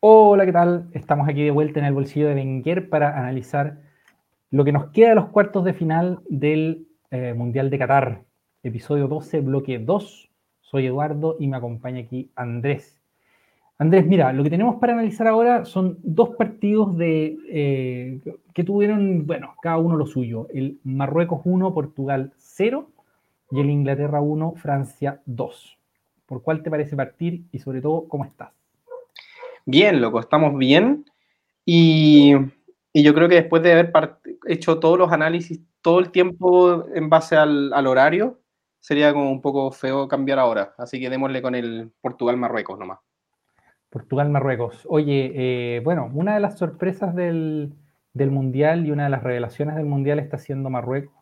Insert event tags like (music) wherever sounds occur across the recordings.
Hola, ¿qué tal? Estamos aquí de vuelta en el bolsillo de Wenger para analizar lo que nos queda de los cuartos de final del eh, Mundial de Qatar. Episodio 12, bloque 2. Soy Eduardo y me acompaña aquí Andrés. Andrés, mira, lo que tenemos para analizar ahora son dos partidos eh, que tuvieron, bueno, cada uno lo suyo. El Marruecos 1, Portugal 0 y el Inglaterra 1, Francia 2. ¿Por cuál te parece partir y sobre todo cómo estás? Bien, loco, estamos bien. Y, yo creo que después de haber hecho todos los análisis todo el tiempo en base al, horario, sería como un poco feo cambiar ahora. Así que démosle con el Portugal-Marruecos nomás. Portugal-Marruecos. Oye, eh, bueno, una de las sorpresas del, Mundial y una de las revelaciones del Mundial está siendo Marruecos,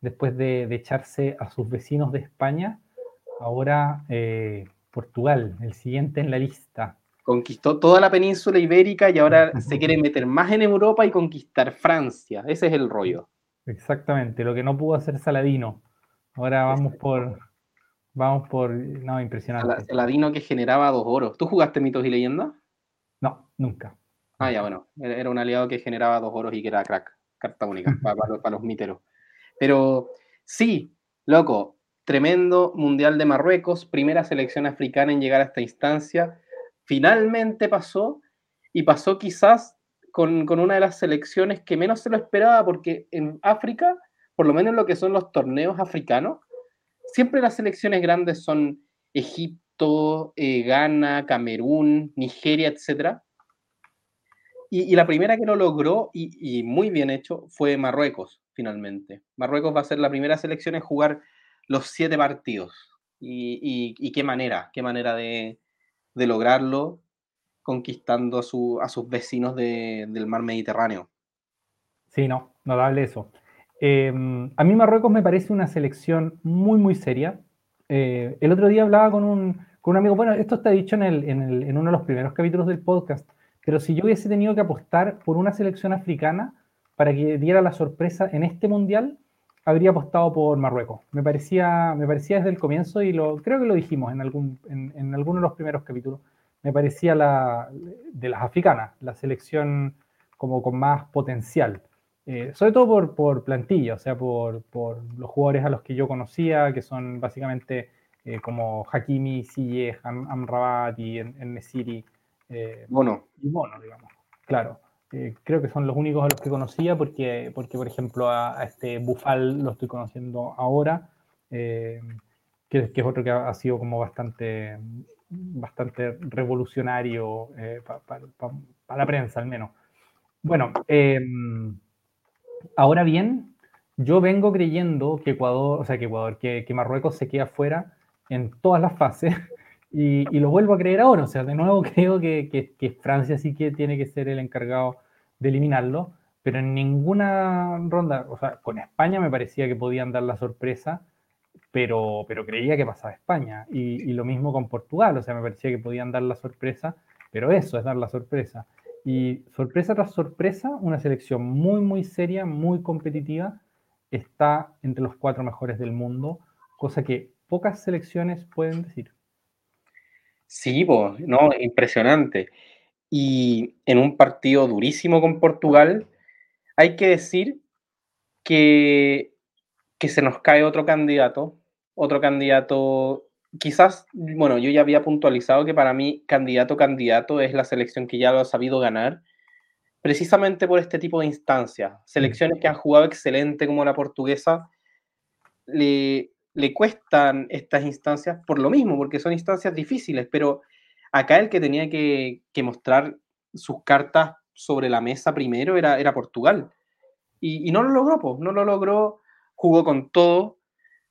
después de, echarse a sus vecinos de España. Ahora eh, Portugal, el siguiente en la lista conquistó toda la península ibérica y ahora (laughs) se quiere meter más en Europa y conquistar Francia. Ese es el rollo. Exactamente, lo que no pudo hacer Saladino. Ahora vamos por. Vamos por. No, impresionante. Saladino que generaba dos oros. ¿Tú jugaste mitos y leyendas? No, nunca. Ah, ya, bueno. Era un aliado que generaba dos oros y que era crack. Carta única (laughs) para, para, los miteros. Pero sí, loco, tremendo Mundial de Marruecos, primera selección africana en llegar a esta instancia finalmente pasó y pasó quizás con, una de las selecciones que menos se lo esperaba, porque en África, por lo menos lo que son los torneos africanos, siempre las selecciones grandes son Egipto, eh, Ghana, Camerún, Nigeria, etc. Y, la primera que lo logró, y, muy bien hecho, fue Marruecos, finalmente. Marruecos va a ser la primera selección en jugar los siete partidos. y qué manera, qué manera de, de lograrlo conquistando a, su, a sus vecinos del mar Mediterráneo. Sí, no, notable eso. Em, a mí Marruecos me parece una selección muy, muy seria. Eh, el otro día hablaba con un, con un, amigo, bueno, esto está dicho en, el, en uno de los primeros capítulos del podcast, pero si yo hubiese tenido que apostar por una selección africana para que diera la sorpresa en este mundial, habría apostado por Marruecos. Me parecía, me parecía desde el comienzo, y lo, creo que lo dijimos en, algún, en, en alguno de los primeros capítulos, me parecía la, de las africanas, la selección como con más potencial. Eh, sobre todo por, por, plantilla, o sea, por, por, los jugadores a los que yo conocía, que son básicamente eh, como Hakimi, Sille, Amrabat y Nesiri. Eh, Bono. Y Bono, digamos. Claro. Eh, creo que son los únicos a los que conocía porque, porque por ejemplo, a, este Bufal lo estoy conociendo ahora, eh, que, es otro que ha, sido como bastante, bastante revolucionario eh, para la prensa al menos. Bueno, em, ahora bien, yo vengo creyendo que Ecuador, o sea, que Ecuador, que, que Marruecos se queda fuera en todas las fases. (laughs) Y, lo vuelvo a creer ahora, o sea, de nuevo (laughs) creo que, que, Francia sí que tiene que ser el encargado de eliminarlo, pero en ninguna ronda, o sea, con España me parecía que podían dar la sorpresa, pero, pero creía que pasaba España. Y, y, lo mismo con Portugal, o sea, me parecía que podían dar la sorpresa, pero eso es dar la sorpresa. Y sorpresa tras sorpresa, una selección muy, muy seria, muy competitiva, está entre los cuatro mejores del mundo, cosa que pocas selecciones pueden decir. Sí, pues, no, impresionante. Y en un partido durísimo con Portugal, hay que decir que, que se nos cae otro candidato, otro candidato, quizás, bueno, yo ya había puntualizado que para mí candidato candidato es la selección que ya lo ha sabido ganar, precisamente por este tipo de instancias. Selecciones que han jugado excelente como la portuguesa, le, le cuestan estas instancias por lo mismo, porque son instancias difíciles, pero acá el que tenía que, mostrar sus cartas sobre la mesa primero era, era Portugal. Y, no lo logró, pues, no lo logró, jugó con todo.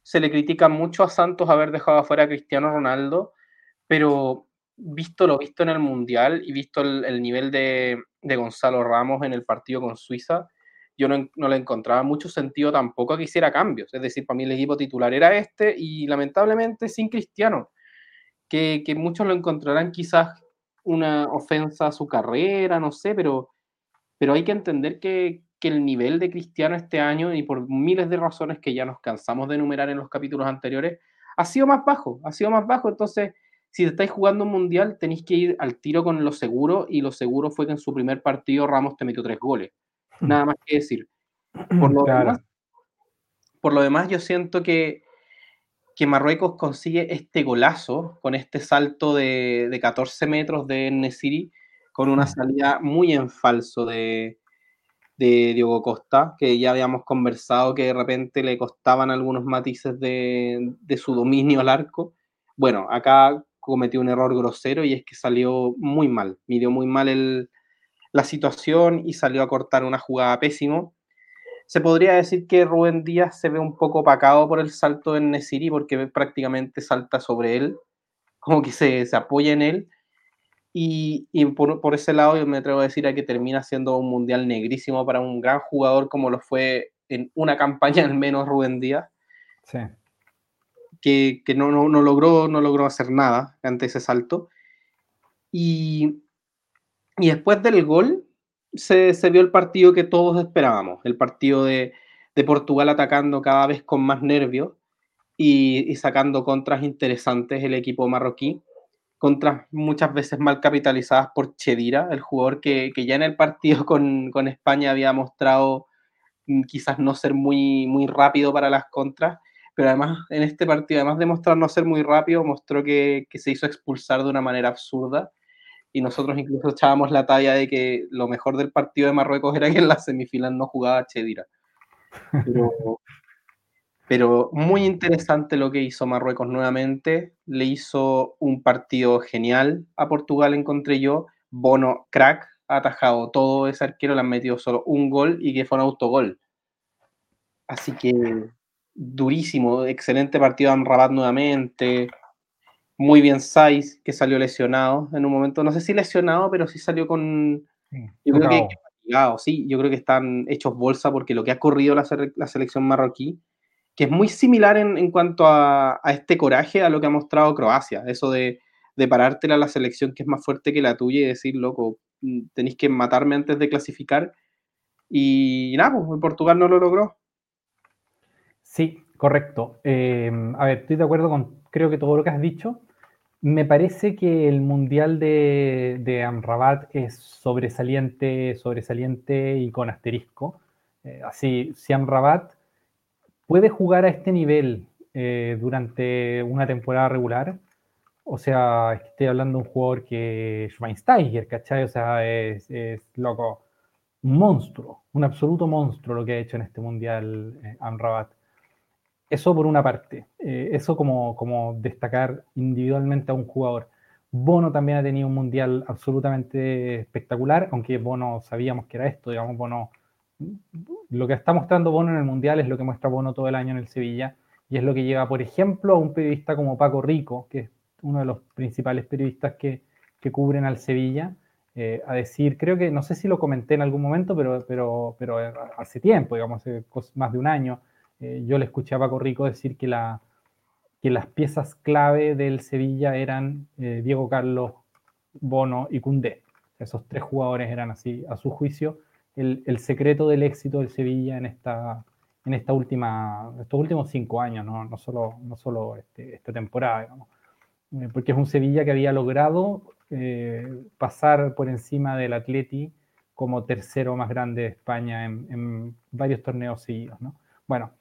Se le critica mucho a Santos haber dejado afuera a Cristiano Ronaldo, pero visto lo visto en el Mundial y visto el, nivel de, de, Gonzalo Ramos en el partido con Suiza, yo no, le encontraba mucho sentido tampoco que hiciera cambios. Es decir, para mí el equipo titular era este y lamentablemente sin Cristiano, que, muchos lo encontrarán quizás una ofensa a su carrera, no sé, pero, pero hay que entender que, el nivel de Cristiano este año, y por miles de razones que ya nos cansamos de enumerar en los capítulos anteriores, ha sido más bajo, ha sido más bajo. Entonces, si estáis jugando un mundial, tenéis que ir al tiro con lo seguro, y lo seguro fue que en su primer partido Ramos te metió tres goles. Nada más que decir. Por (clears throat) lo, demás, por lo demás, yo siento que, que Marruecos consigue este golazo con este salto de, de 14 metros de Nesiri, con una salida muy en falso de, de Diego Costa, que ya habíamos conversado que de repente le costaban algunos matices de, de su dominio al arco. Bueno, acá cometió un error grosero y es que salió muy mal, midió muy mal el, la situación y salió a cortar una jugada pésimo. Se podría decir que Rubén Díaz se ve un poco opacado por el salto de Nesiri porque prácticamente salta sobre él, como que se, se apoya en él y, por, ese lado yo me atrevo a decir a que termina siendo un mundial negrísimo para un gran jugador como lo fue en una (laughs) campaña al menos Rubén Díaz. Sí. Que, que no, no, logró, no logró hacer nada ante ese salto. Y, y después del gol se, se, vio el partido que todos esperábamos, el partido de, de Portugal atacando cada vez con más nervios y, y sacando contras interesantes el equipo marroquí contras muchas veces mal capitalizadas por Chedira, el jugador que, que ya en el partido (laughs) con, con, España había mostrado mm, quizás no ser muy, muy rápido para las contras, pero además en este partido, además de mostrar no ser muy rápido, mostró que, que se hizo expulsar de una manera absurda y nosotros incluso echábamos la talla de que lo mejor del partido de Marruecos era que en la semifinal no jugaba Chedira. Pero, (laughs) pero muy interesante lo que hizo Marruecos nuevamente. Le hizo un partido genial a Portugal, encontré yo. Bono, crack, ha atajado todo ese arquero, le han metido solo un gol y que fue un autogol. Así que durísimo, excelente partido de Rabat nuevamente. Muy bien Saiz, que salió lesionado en un momento, no sé si lesionado, pero sí salió con... yo creo que, sí, yo creo que están hechos bolsa porque lo que ha corrido la, la selección marroquí que es muy similar en, en cuanto a, a, este coraje a lo que ha mostrado Croacia, eso de, de parártela a la selección que es más fuerte que la tuya y decir, loco, mm, tenéis que matarme antes de clasificar. Y, nada, pues Portugal no lo logró. Sí, correcto. Eh, a ver, estoy de acuerdo con creo que todo lo que has dicho. Me parece que el Mundial de, de Amrabat es sobresaliente, sobresaliente y con asterisco. Eh, así, si Amrabat puede jugar a este nivel eh, durante una temporada regular. O sea, estoy hablando de un jugador que Schweinsteiger, ¿cachai? O sea, es, loco, un monstruo, un absoluto monstruo lo que ha hecho en este mundial eh, Amrabat. Eso por una parte, eh, eso como, como destacar individualmente a un jugador. Bono también ha tenido un mundial absolutamente espectacular, aunque Bono sabíamos que era esto, digamos, Bono lo que está mostrando Bono en el Mundial es lo que muestra Bono todo el año en el Sevilla y es lo que lleva, por ejemplo, a un periodista como Paco Rico, que es uno de los principales periodistas que, que cubren al Sevilla, eh, a decir, creo que, no sé si lo comenté en algún momento, pero, pero, pero hace tiempo, digamos, hace más de un año, eh, yo le escuché a Paco Rico decir que, la, que las piezas clave del Sevilla eran eh, Diego Carlos, Bono y Cundé. Esos tres jugadores eran así, a su juicio, el, secreto del éxito del Sevilla en esta, en esta última, estos últimos cinco años, no, no solo, no solo este, esta temporada. Eh, porque es un Sevilla que había logrado pasar por encima del Atleti como tercero más grande de España en, varios torneos seguidos. ¿no? Bueno,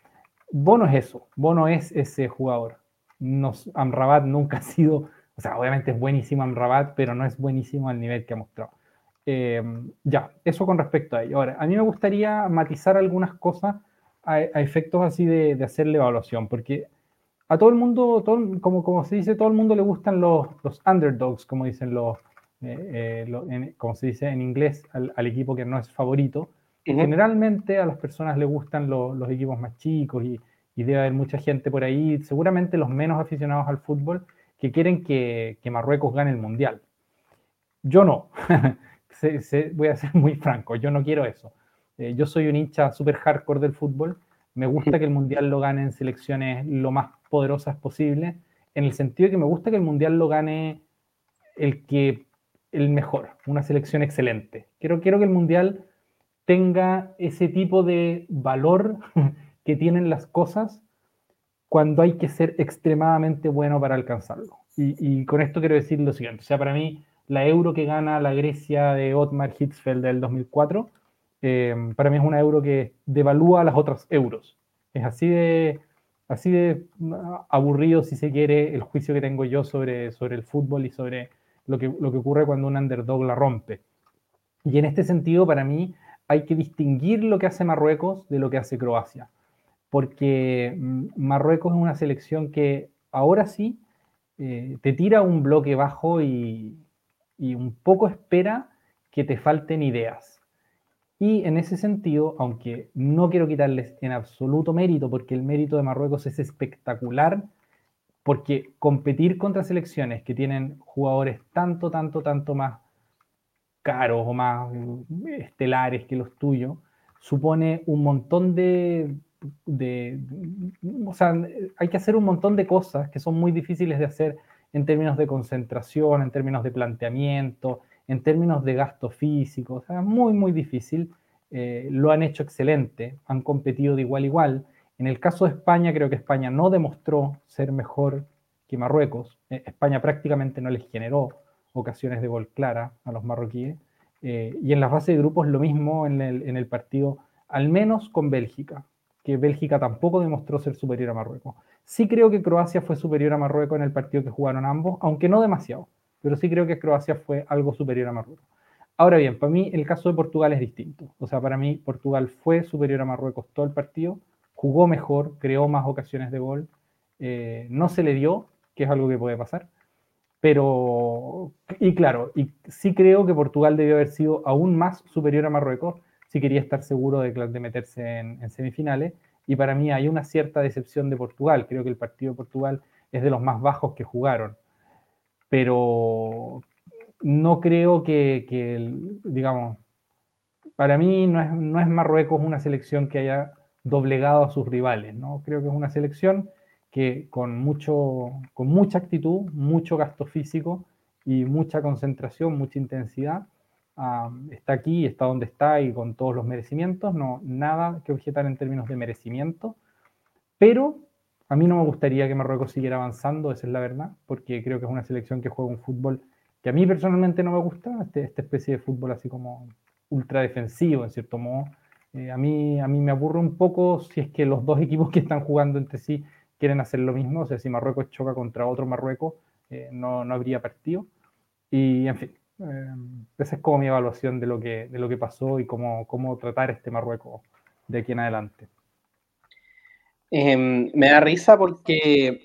Bono es eso, Bono es ese jugador. Nos, Amrabat nunca (laughs) ha sido, o sea, obviamente es buenísimo Amrabat, pero no es buenísimo al nivel que ha mostrado. Eh, ya, eso con respecto a ello. Ahora, a mí me gustaría matizar algunas cosas a, efectos así de, de, hacer la evaluación, porque a todo el mundo, todo, como, como se dice, todo el mundo le gustan los, los underdogs, como dicen los, eh, eh, como se dice en inglés, al, equipo que no es favorito. Generalmente a las personas le gustan los equipos más chicos y, y, debe haber mucha gente por ahí, seguramente los menos aficionados al fútbol, que quieren que, que Marruecos gane el mundial. Yo no. (laughs) voy a ser (laughs) muy franco, yo no quiero eso. Eh, yo soy un hincha súper hardcore del fútbol. Me gusta que el mundial lo gane en selecciones lo más poderosas posible, en el sentido de que me gusta que el mundial lo gane el que el mejor, una selección excelente. Quiero, quiero que el mundial tenga ese tipo de valor (laughs) que tienen las cosas cuando hay que ser extremadamente bueno para alcanzarlo. y, con esto quiero decir lo siguiente. O sea, para mí, la euro que gana la Grecia de Otmar Hitzfeld del 2004, eh, para mí es una euro que devalúa las otras euros. Es así de, así de aburrido, si se quiere, el juicio que tengo yo sobre, sobre el fútbol y sobre lo que, lo que ocurre cuando un underdog la rompe. Y en este sentido, para mí, hay que distinguir lo que hace Marruecos de lo que hace Croacia. Porque mm, Marruecos es una selección que ahora sí eh, te tira un bloque bajo y, y un poco espera que te falten ideas. Y en ese sentido, aunque no quiero quitarles en absoluto mérito, porque el mérito de Marruecos es espectacular, porque competir contra selecciones que tienen jugadores tanto, tanto, tanto más caros o más estelares que los tuyos, supone un montón de, de, O sea, hay que hacer un montón de cosas que son muy difíciles de hacer en términos de concentración, en términos de planteamiento, en términos de gasto físico. O sea, muy, muy difícil. Eh, lo han hecho excelente, han competido de igual a igual. En el caso de España, creo que España no demostró ser mejor que Marruecos. Eh, España prácticamente no les generó ocasiones de gol clara a los marroquíes. Eh, y en la fase de grupos lo mismo en el, en el, partido, al menos con Bélgica, que Bélgica tampoco demostró ser superior a Marruecos. Sí creo que Croacia fue superior a Marruecos en el partido que jugaron ambos, aunque no demasiado, pero sí creo que Croacia fue algo superior a Marruecos. Ahora bien, para mí el caso de Portugal es distinto. O sea, para mí Portugal fue superior a Marruecos todo el partido, jugó mejor, creó más ocasiones de gol, eh, no se le dio, que es algo que puede pasar, pero, y claro, y sí creo que Portugal debió haber sido aún más superior a Marruecos si quería estar seguro de, meterse en, semifinales. Y para mí hay una cierta decepción de Portugal. Creo que el partido de Portugal es de los más bajos que jugaron. Pero no creo que, digamos, para mí no es, no es Marruecos una selección que haya doblegado a sus rivales. ¿no? Creo que es una selección que con, mucho, con mucha actitud, mucho gasto físico y mucha concentración, mucha intensidad, está aquí, está donde está y con todos los merecimientos, no nada que objetar en términos de merecimiento, pero a mí no me gustaría que Marruecos siguiera avanzando, esa es la verdad, porque creo que es una selección que juega un fútbol que a mí personalmente no me gusta, este, esta especie de fútbol así como ultra defensivo, en cierto modo. Eh, a, mí, a mí me aburre un poco si es que los dos equipos que están jugando entre sí quieren hacer lo mismo. O sea, si Marruecos choca contra otro Marruecos, eh, no, no, habría partido. Y, en fin, eh, esa es como mi evaluación de lo que, de lo que pasó y cómo, cómo tratar este Marruecos de aquí en adelante. Em, me da risa porque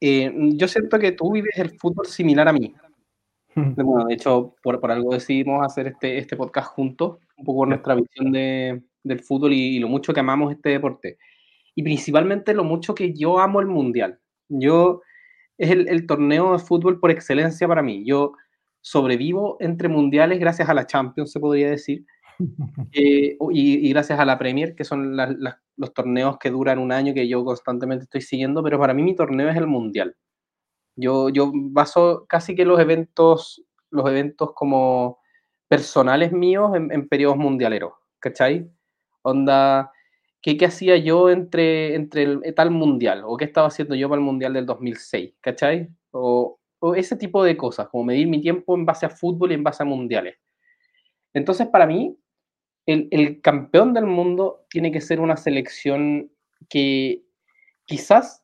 eh, yo siento que tú vives el fútbol similar a mí. Bueno, de hecho, por, por, algo decidimos hacer este, este podcast juntos, un poco nuestra visión de, del fútbol y, y, lo mucho que amamos este deporte y principalmente lo mucho que yo amo el Mundial. Yo, es el, torneo de fútbol por excelencia para mí. Yo sobrevivo entre mundiales gracias a la Champions, se podría decir, (laughs) eh, y, gracias a la Premier, que son los torneos que duran un año que yo constantemente estoy siguiendo, pero para mí mi torneo es el Mundial. Yo, yo baso casi que los eventos, los eventos como personales míos en, en periodos mundialeros, ¿cachai? Onda, ¿qué, qué hacía yo entre, entre el eh, tal mundial? ¿O qué estaba haciendo yo para el mundial del 2006? ¿Cachai? O, o ese tipo de cosas, como medir mi tiempo en base a fútbol y en base a mundiales. Entonces, para mí, el, el, campeón del mundo tiene que ser una selección que quizás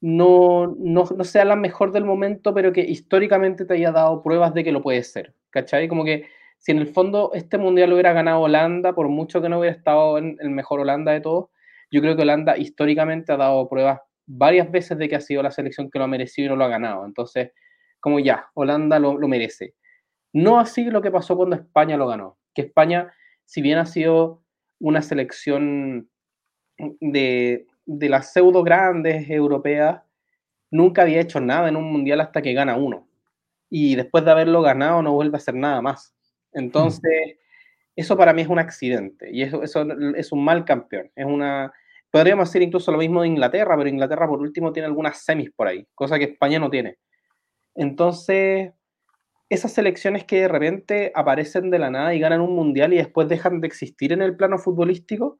no, no, no, sea la mejor del momento, pero que históricamente te haya dado pruebas de que lo puede ser. ¿Cachai? Como que si en el fondo este mundial lo hubiera ganado Holanda, por mucho que no hubiera estado en el mejor Holanda de todos, yo creo que Holanda históricamente ha dado pruebas varias veces de que ha sido la selección que lo ha merecido y no lo ha ganado. Entonces, como ya, Holanda lo, merece. No así lo que pasó cuando España lo ganó, que España, si bien ha sido una selección de, de las pseudo grandes europeas, nunca había hecho nada en un mundial hasta que gana uno. Y después de haberlo ganado no vuelve a hacer nada más. Entonces, eso para mí es un accidente y eso, eso es un mal campeón. Es una, podríamos decir incluso lo mismo de Inglaterra, pero Inglaterra por último tiene algunas semis por ahí, cosa que España no tiene. Entonces, esas selecciones que de repente aparecen de la nada y ganan un mundial y después dejan de existir en el plano futbolístico,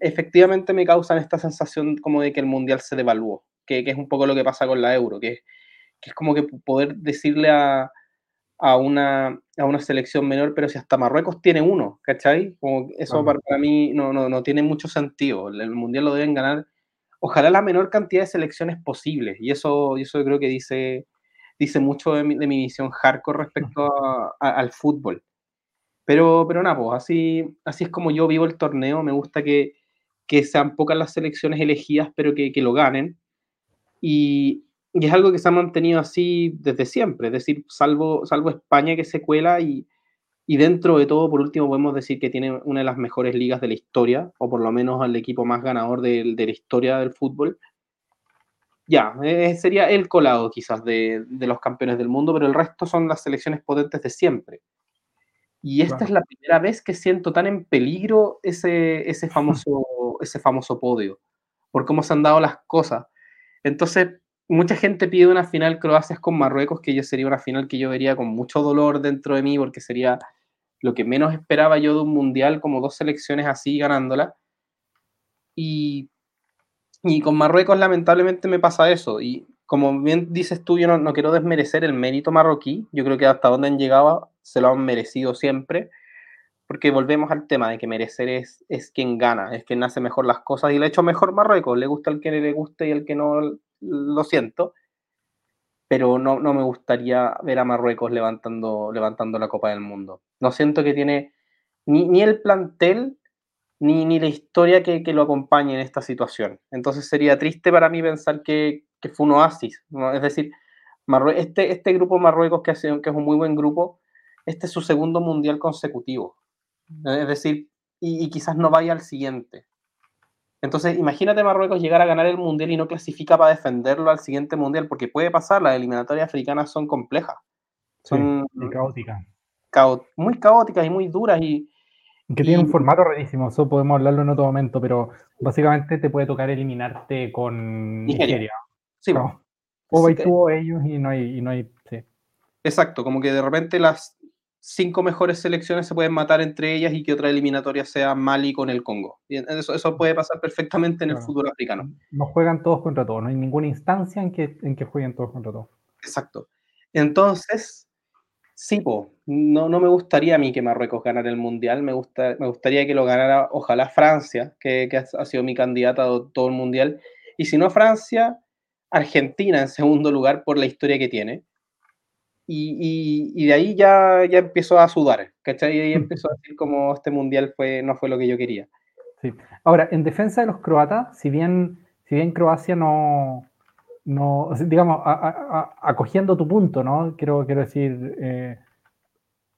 efectivamente me causan esta sensación como de que el mundial se devaluó, que, que es un poco lo que pasa con la euro, que que es como que poder decirle a, a, una, a una selección menor, pero si hasta Marruecos tiene uno, ¿cachai? Como eso para, mí no, no, no, tiene mucho sentido. El Mundial lo deben ganar, ojalá la menor cantidad de selecciones posibles, y eso, eso yo creo que dice, dice mucho de mi, de mi visión hardcore respecto al fútbol. Pero, pero nada, pues así, así es como yo vivo el torneo, me gusta que, que sean pocas las selecciones elegidas, pero que, que lo ganen. Y, y, es algo que se ha mantenido así desde siempre, es decir, salvo, salvo España que se cuela y, y dentro de todo, por último, podemos decir que tiene una de las mejores ligas de la historia, o por lo menos el equipo más ganador de, de la historia del fútbol. Ya, eh, sería el colado quizás de, de, los campeones del mundo, pero el resto son las selecciones potentes de siempre. Y esta es la primera vez que siento tan en peligro ese, ese, (laughs) famoso, ese famoso podio, por cómo se han dado las cosas. Entonces, mucha gente pide una final Croacia con Marruecos, que yo sería una final que yo vería con mucho dolor dentro de mí, porque sería lo que menos esperaba yo de un mundial, como dos selecciones así ganándola. Y, y con Marruecos lamentablemente me pasa eso. Y como bien dices tú, yo no, no, quiero desmerecer el mérito marroquí. Yo creo que hasta donde han llegado se lo han merecido siempre. Porque volvemos al tema de que merecer es, es quien gana, es quien hace mejor las cosas y le ha hecho mejor Marruecos. Le gusta el que le guste y el que no, lo siento. Pero no, no me gustaría ver a Marruecos levantando, levantando la Copa del Mundo. No siento que tiene ni, ni el plantel ni, ni la historia que, que, lo acompañe en esta situación. Entonces sería triste para mí pensar que, que fue un oasis. ¿no? Es decir, Marrue este, este grupo Marruecos, que, hace, que es un muy buen grupo, este es su segundo mundial consecutivo. Es decir, y, y, quizás no vaya al siguiente. Entonces, imagínate Marruecos llegar a ganar el mundial y no clasifica para defenderlo al siguiente mundial, porque puede pasar, las eliminatorias africanas son complejas. Son sí, caóticas. Cao muy caóticas y muy duras y, que tiene un formato rarísimo, eso podemos hablarlo en otro momento, pero básicamente te puede tocar eliminarte con Nigeria. Nigeria. Sí, no. O vais tú o ellos y no hay, y no hay sí. Exacto, como que de repente las cinco mejores selecciones se pueden matar entre ellas y que otra eliminatoria sea Mali con el Congo. Eso, eso puede pasar perfectamente en el fútbol africano. No juegan todos contra todos, no hay ninguna instancia en que, en que jueguen todos contra todos. Exacto. Entonces, Sí, po. No, no me gustaría a mí que Marruecos ganara el Mundial, me, gusta, me gustaría que lo ganara ojalá Francia, que, que ha sido mi candidata a todo el Mundial, y si no Francia, Argentina en segundo lugar por la historia que tiene. Y, y, y de ahí ya, ya empezó a sudar, ¿cachai? Y ahí empezó a decir como este Mundial fue, no fue lo que yo quería. Sí. Ahora, en defensa de los croatas, si bien, si bien Croacia no, no, digamos, a, a, acogiendo tu punto, ¿no? Quiero, quiero decir, eh,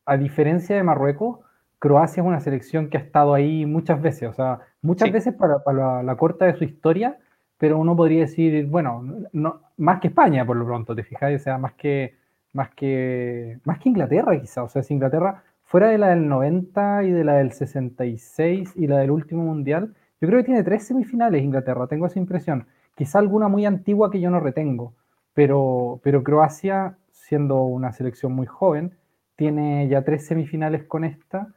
a diferencia de Marruecos, Croacia es una selección que ha estado ahí muchas veces, o sea, muchas sí. veces para, para la, la, corta de su historia, pero uno podría decir, bueno, no, más que España por lo pronto, te fijas, o sea, más que, más que, más que Inglaterra quizá, o sea, si Inglaterra fuera de la del 90 y de la del 66 y la del último mundial, yo creo que tiene tres semifinales Inglaterra, tengo esa impresión quizá alguna muy antigua que yo no retengo, pero, pero Croacia, siendo una selección muy joven, tiene ya tres semifinales con esta,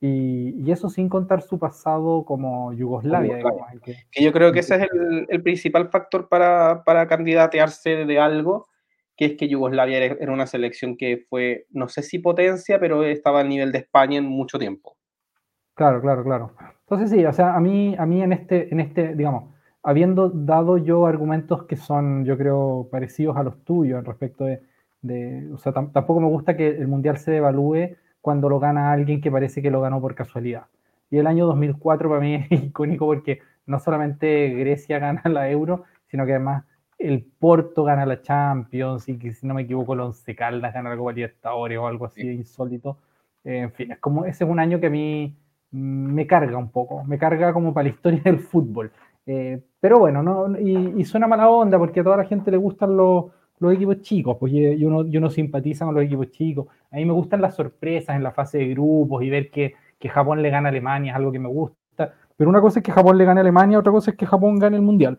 y, y eso sin contar su pasado como Yugoslavia. Digamos, que, que, yo creo que ese es el, el principal factor para, para, candidatearse de algo, que es que Yugoslavia era una selección que fue, no sé si potencia, pero estaba al nivel de España en mucho tiempo. Claro, claro, claro. Entonces sí, o sea, a mí, a mí en este, en este, digamos, habiendo dado yo argumentos que son, yo creo, parecidos a los tuyos respecto de, de o sea, tampoco me gusta que el Mundial se devalúe cuando lo gana alguien que parece que lo ganó por casualidad. Y el año 2004 para mí es (laughs) icónico porque no solamente Grecia gana la Euro, sino que además el Porto gana la Champions y que si no me equivoco el Once Caldas gana la Copa Libertadores o algo así sí. insólito. Eh, en fin, es como ese es un año que a mí me carga un poco, me carga como para la historia del fútbol. Eh, pero bueno, no, y, y, suena mala onda porque a toda la gente le gustan los, los equipos chicos, pues y, uno, y uno simpatiza con los equipos chicos. A mí me gustan las sorpresas en la fase de grupos y ver que, que Japón le gana a Alemania, es algo que me gusta. Pero una cosa es que Japón le gane a Alemania, otra cosa es que Japón gane el Mundial.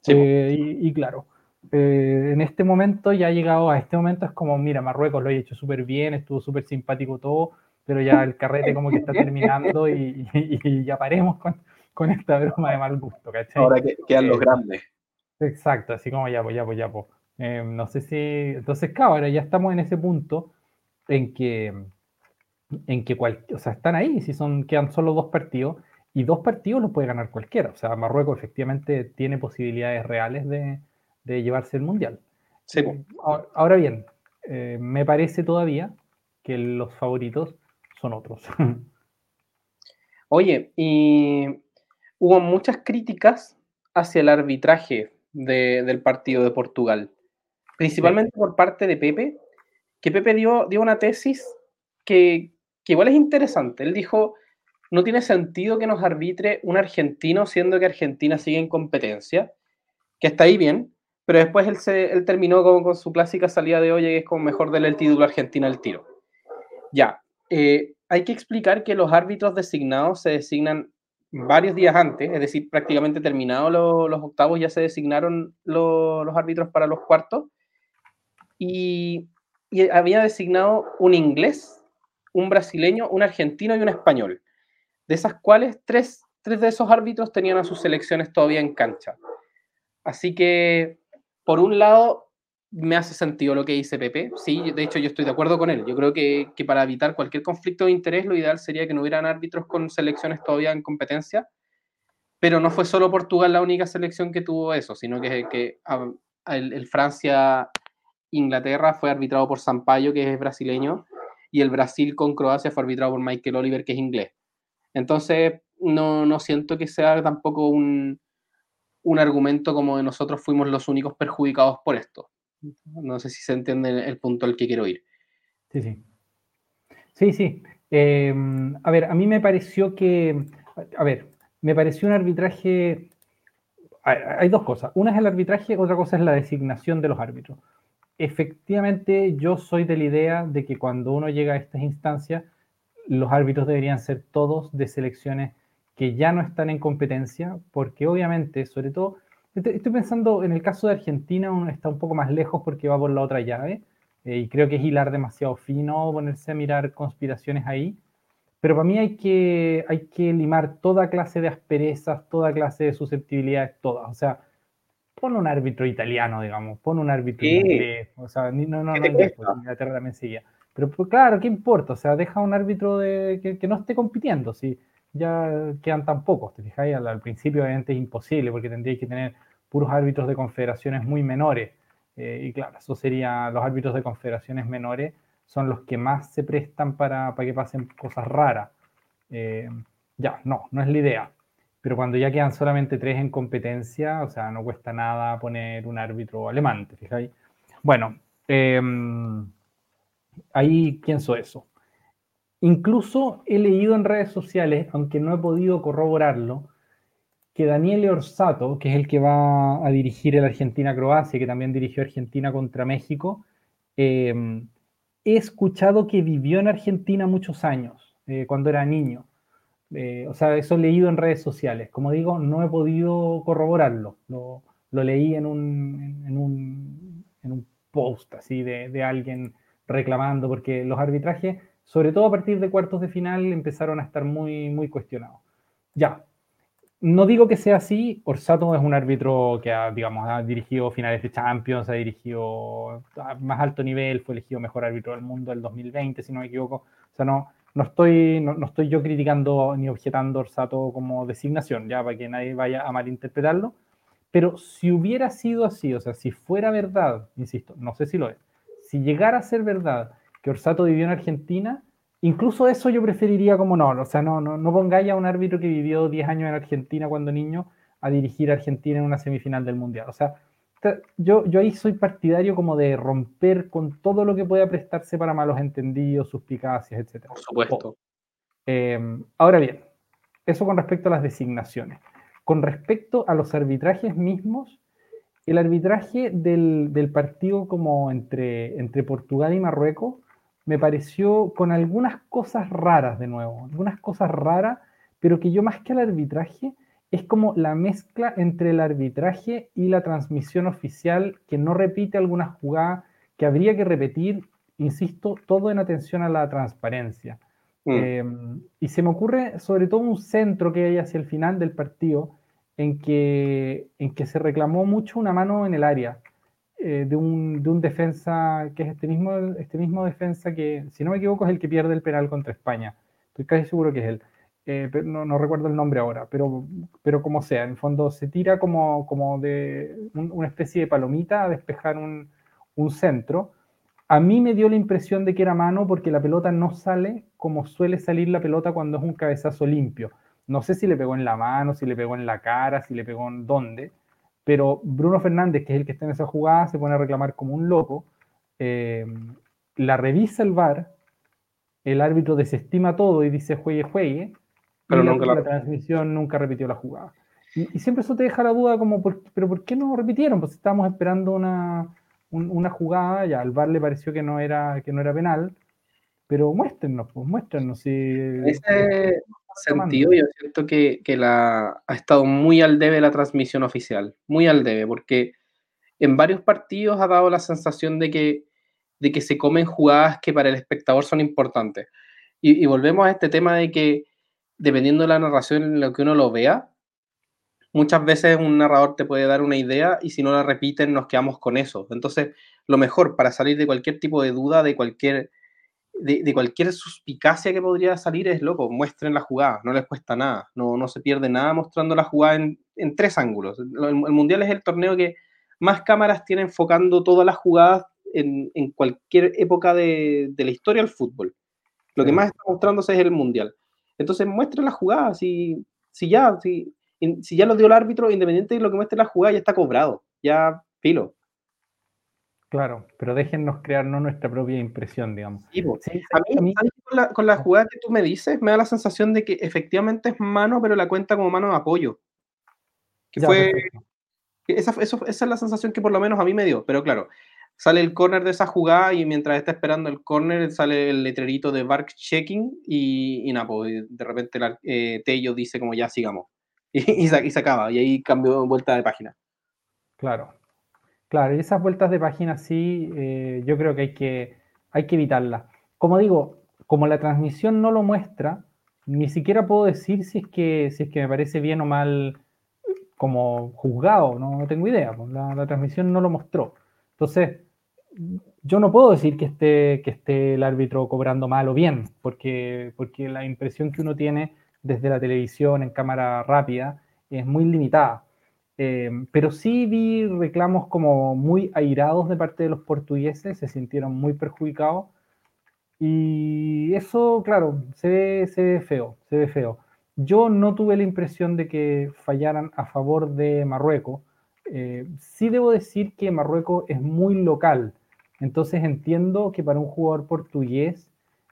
Sí. Eh, y, y, claro, eh, en este momento ya ha llegado a este momento, es como, mira, Marruecos lo ha hecho súper bien, estuvo súper simpático todo, pero ya el carrete como que está terminando y, y ya paremos con, con esta broma de mal gusto, ¿cachai? Ahora que quedan los grandes. Exacto, así como ya, pues ya, pues ya, pues. Eh, no sé si. Entonces, claro, ahora ya estamos en ese punto en que, en que o sea, están ahí, si son, quedan solo dos partidos, y dos partidos los puede ganar cualquiera. O sea, Marruecos efectivamente tiene posibilidades reales de, llevarse el mundial. Sí. Ahora, bien, eh, me parece todavía que los favoritos son otros. (laughs) Oye, y hubo muchas críticas hacia el arbitraje del partido de Portugal, principalmente por parte de Pepe, que Pepe dio, dio una tesis que, que igual es interesante. Él dijo, no tiene sentido que nos arbitre un argentino siendo que Argentina sigue en competencia, que está ahí bien, pero después él, terminó con, su clásica salida de hoy que es como mejor del el título Argentina al tiro. Ya, eh, hay que explicar que los árbitros designados se designan varios días antes, es decir, prácticamente terminados los octavos ya se designaron los árbitros para los cuartos y había designado un inglés, un brasileño, un argentino y un español, de esas cuales tres, tres de esos árbitros tenían a sus selecciones todavía en cancha. Así que, por un lado, me hace sentido lo que dice Pepe. Sí, de hecho yo estoy de acuerdo con él. Yo creo que, para evitar cualquier conflicto de interés lo ideal sería que no hubieran árbitros con selecciones todavía en competencia. Pero no fue solo Portugal la única selección que tuvo eso, sino que, que el, Francia-Inglaterra fue arbitrado por Sampaio, que es brasileño, y el Brasil con Croacia fue arbitrado por Michael Oliver, que es inglés. Entonces, no, no siento que sea tampoco un, un argumento como de nosotros fuimos los únicos perjudicados por esto. No sé si se entiende el punto al que quiero ir. Sí, sí. Sí, sí. Em, a ver, a mí me pareció que, a ver, me pareció un arbitraje, hay, dos cosas. Una es el arbitraje, otra cosa es la designación de los árbitros. Efectivamente, yo soy de la idea de que cuando uno llega a estas instancias, los árbitros deberían ser todos de selecciones que ya no están en competencia, porque obviamente, sobre todo, Estoy pensando en el caso de Argentina, uno está un poco más lejos porque va por la otra llave, eh, y creo que es hilar demasiado fino ponerse a mirar conspiraciones ahí. Pero para mí hay que, hay que limar toda clase de asperezas, toda clase de susceptibilidades, todas. O sea, pon un árbitro italiano, digamos, pon un árbitro inglés. O sea, no, no, no, Inglaterra también seguía. Pero pues, claro, ¿qué importa? O sea, deja un árbitro de, que, que no esté compitiendo. Si, ya quedan tan pocos, ¿te fijáis? Al, principio obviamente es imposible porque tendríais que tener puros árbitros de confederaciones muy menores. Eh, y claro, eso sería, los árbitros de confederaciones menores son los que más se prestan para, para que pasen cosas raras. Eh, ya, no, no es la idea. Pero cuando ya quedan solamente tres en competencia, o sea, no cuesta nada poner un árbitro alemán, ¿te fijáis? Bueno, em, ahí pienso eso. Incluso he leído en redes sociales, aunque no he podido corroborarlo, que Daniel Orsato, que es el que va a dirigir el Argentina-Croacia, que también dirigió Argentina contra México, eh, he escuchado que vivió en Argentina muchos años, eh, cuando era niño. Eh, o sea, eso he leído en redes sociales. Como digo, no he podido corroborarlo. Lo, leí en un, post así de alguien reclamando, porque los arbitrajes sobre todo a partir de cuartos de final, empezaron a estar muy, muy cuestionados. Ya, no digo que sea así, Orsato es un árbitro que ha, digamos, ha dirigido finales de Champions, ha dirigido a más alto nivel, fue elegido mejor árbitro del mundo el 2020, si no me equivoco. O sea, no, no, estoy, no, no estoy yo criticando ni objetando Orsato como designación, ya para que nadie vaya a malinterpretarlo. Pero si hubiera sido así, o sea, si fuera verdad, insisto, no sé si lo es, si llegara a ser verdad que Orsato vivió en Argentina, incluso eso yo preferiría como no, o sea, no, no, no pongáis a un árbitro que vivió 10 años en Argentina cuando niño a dirigir a Argentina en una semifinal del Mundial. O sea, yo, yo ahí soy partidario como de romper con todo lo que pueda prestarse para malos entendidos, suspicacias, etc. Por supuesto. Em, ahora bien, eso con respecto a las designaciones. Con respecto a los arbitrajes mismos, el arbitraje del, del partido como entre, entre Portugal y Marruecos me pareció con algunas cosas raras de nuevo, algunas cosas raras, pero que yo más que el arbitraje es como la mezcla entre el arbitraje y la transmisión oficial que no repite algunas jugadas que habría que repetir, insisto, todo en atención a la transparencia. Mm. Em, y se me ocurre sobre todo un centro que hay hacia el final del partido en que, en que se reclamó mucho una mano en el área eh, de, un, de, un, defensa que es este mismo, este mismo defensa que, si no me equivoco, es el que pierde el penal contra España. Estoy casi seguro que es él. Eh, pero no, no, recuerdo el nombre ahora, pero, pero como sea, en fondo se tira como, como de una especie de palomita a despejar un, un centro. A mí me dio la impresión de que era mano porque la pelota no sale como suele salir la pelota cuando es un cabezazo limpio. No sé si le pegó en la mano, si le pegó en la cara, si le pegó en dónde, pero Bruno Fernández, que es el que está en esa jugada, se pone a reclamar como un loco. Eh, la revisa el VAR, el árbitro desestima todo y dice juegue, juegue, pero nunca la, transmisión nunca repitió la jugada. Y, siempre eso te deja la duda como, pero ¿por qué no repitieron? Pues estábamos esperando una, una jugada, ya al VAR le pareció que no era, que no era penal, pero muéstrenos, pues muéstrenos. Si, ese sentido, yo siento que, que, la, ha estado muy al debe la transmisión oficial, muy al debe, porque en varios partidos ha dado la sensación de que, de que se comen jugadas que para el espectador son importantes. Y, volvemos a este tema de que dependiendo de la narración en lo que uno lo vea, muchas veces un narrador te puede dar una idea y si no la repiten nos quedamos con eso. Entonces, lo mejor para salir de cualquier tipo de duda, de cualquier de, cualquier suspicacia que podría salir es loco, muestren la jugada, no les cuesta nada, no, no se pierde nada mostrando la jugada en, en tres ángulos. El, Mundial es el torneo que más cámaras tiene enfocando todas las jugadas en, en cualquier época de, de, la historia del fútbol. Lo que más está mostrándose es el Mundial. Entonces muestren la jugada, si, si ya, si, si ya lo dio el árbitro, independiente de lo que muestre la jugada, ya está cobrado, ya filo. Claro, pero déjennos crearnos nuestra propia impresión, digamos. a mí, con, la, jugada que tú me dices, me da la sensación de que efectivamente es mano, pero la cuenta como mano de apoyo. Que fue. esa, esa es la sensación que por lo menos a mí me dio. Pero claro, sale el corner de esa jugada y mientras está esperando el corner sale el letrerito de Bark Checking y, y nada, pues, de repente eh, Tello dice como ya sigamos. (laughs) Y, y, se, y se acaba, y ahí cambió vuelta de página. Claro, Claro, y esas vueltas de página sí, eh, yo creo que hay que, hay que evitarlas. Como digo, como la transmisión no lo muestra, ni siquiera puedo decir si es que, si es que me parece bien o mal como juzgado, no, tengo idea, pues la, transmisión no lo mostró. Entonces, yo no puedo decir que esté, que esté el árbitro cobrando mal o bien, porque, porque la impresión que uno tiene desde la televisión en cámara rápida es muy limitada. Em, pero sí vi reclamos como muy airados de parte de los portugueses, se sintieron muy perjudicados. Y eso, claro, se ve, feo, se ve feo. Yo no tuve la impresión de que fallaran a favor de Marruecos. Eh, sí debo decir que Marruecos es muy local, entonces entiendo que para un jugador portugués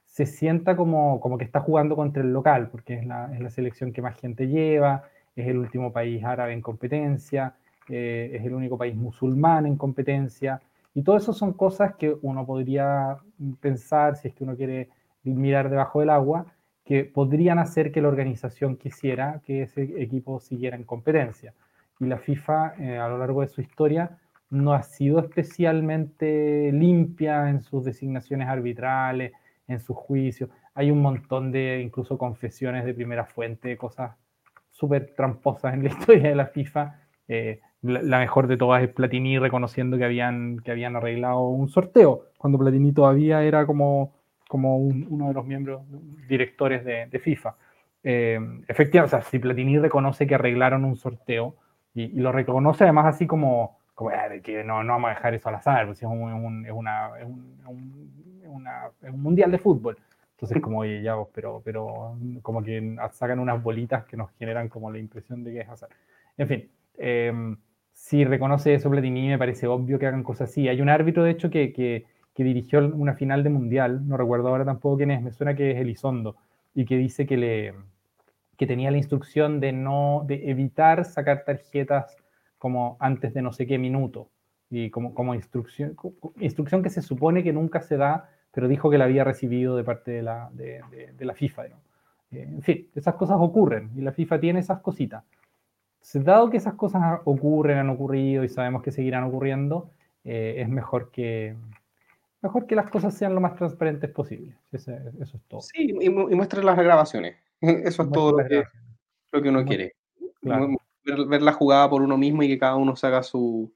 se sienta como, como que está jugando contra el local, porque es la, es la selección que más gente lleva, es el último país árabe en competencia, eh, es el único país musulmán en competencia, y todo eso son cosas que uno podría pensar, si es que uno quiere mirar debajo del agua, que podrían hacer que la organización quisiera que ese equipo siguiera en competencia. Y la FIFA eh, a lo largo de su historia no ha sido especialmente limpia en sus designaciones arbitrales, en sus juicios. Hay un montón de incluso confesiones de primera fuente, cosas súper tramposas en la (laughs) historia de la FIFA. Eh, la, mejor de todas es Platini reconociendo que habían, que habían arreglado un sorteo, cuando Platini todavía era como, como uno de los miembros directores de, de FIFA. Eh, efectivamente, o sea, si Platini reconoce que arreglaron un sorteo y, lo reconoce además así como, como que no, no vamos a dejar eso al azar, pues es un, es, es un, es un mundial de fútbol. Entonces, como, oye, ya, pero, pero como que sacan unas bolitas que nos generan como la impresión de que es azar. En fin, eh, si reconoce eso Platini, me parece obvio que hagan cosas así. Hay un árbitro, de hecho, que, que, que, dirigió una final de mundial, no recuerdo ahora tampoco quién es, me suena que es Elizondo, y que dice que, le, que tenía la instrucción de, no, de evitar sacar tarjetas como antes de no sé qué minuto, y como, como instrucción, instrucción que se supone que nunca se da pero dijo que la había recibido de parte de la, de, de, la FIFA. ¿no? Eh, en fin, esas cosas ocurren y la FIFA tiene esas cositas. Dado que esas cosas ocurren, han ocurrido y sabemos que seguirán ocurriendo, eh, es mejor que, mejor que las cosas sean lo más transparentes posible. Eso, eso es todo. Sí, y, y muestren las grabaciones. (laughs) Eso es todo lo que, lo que, uno quiere. Ver, ver, la jugada por uno mismo y que cada uno se haga su,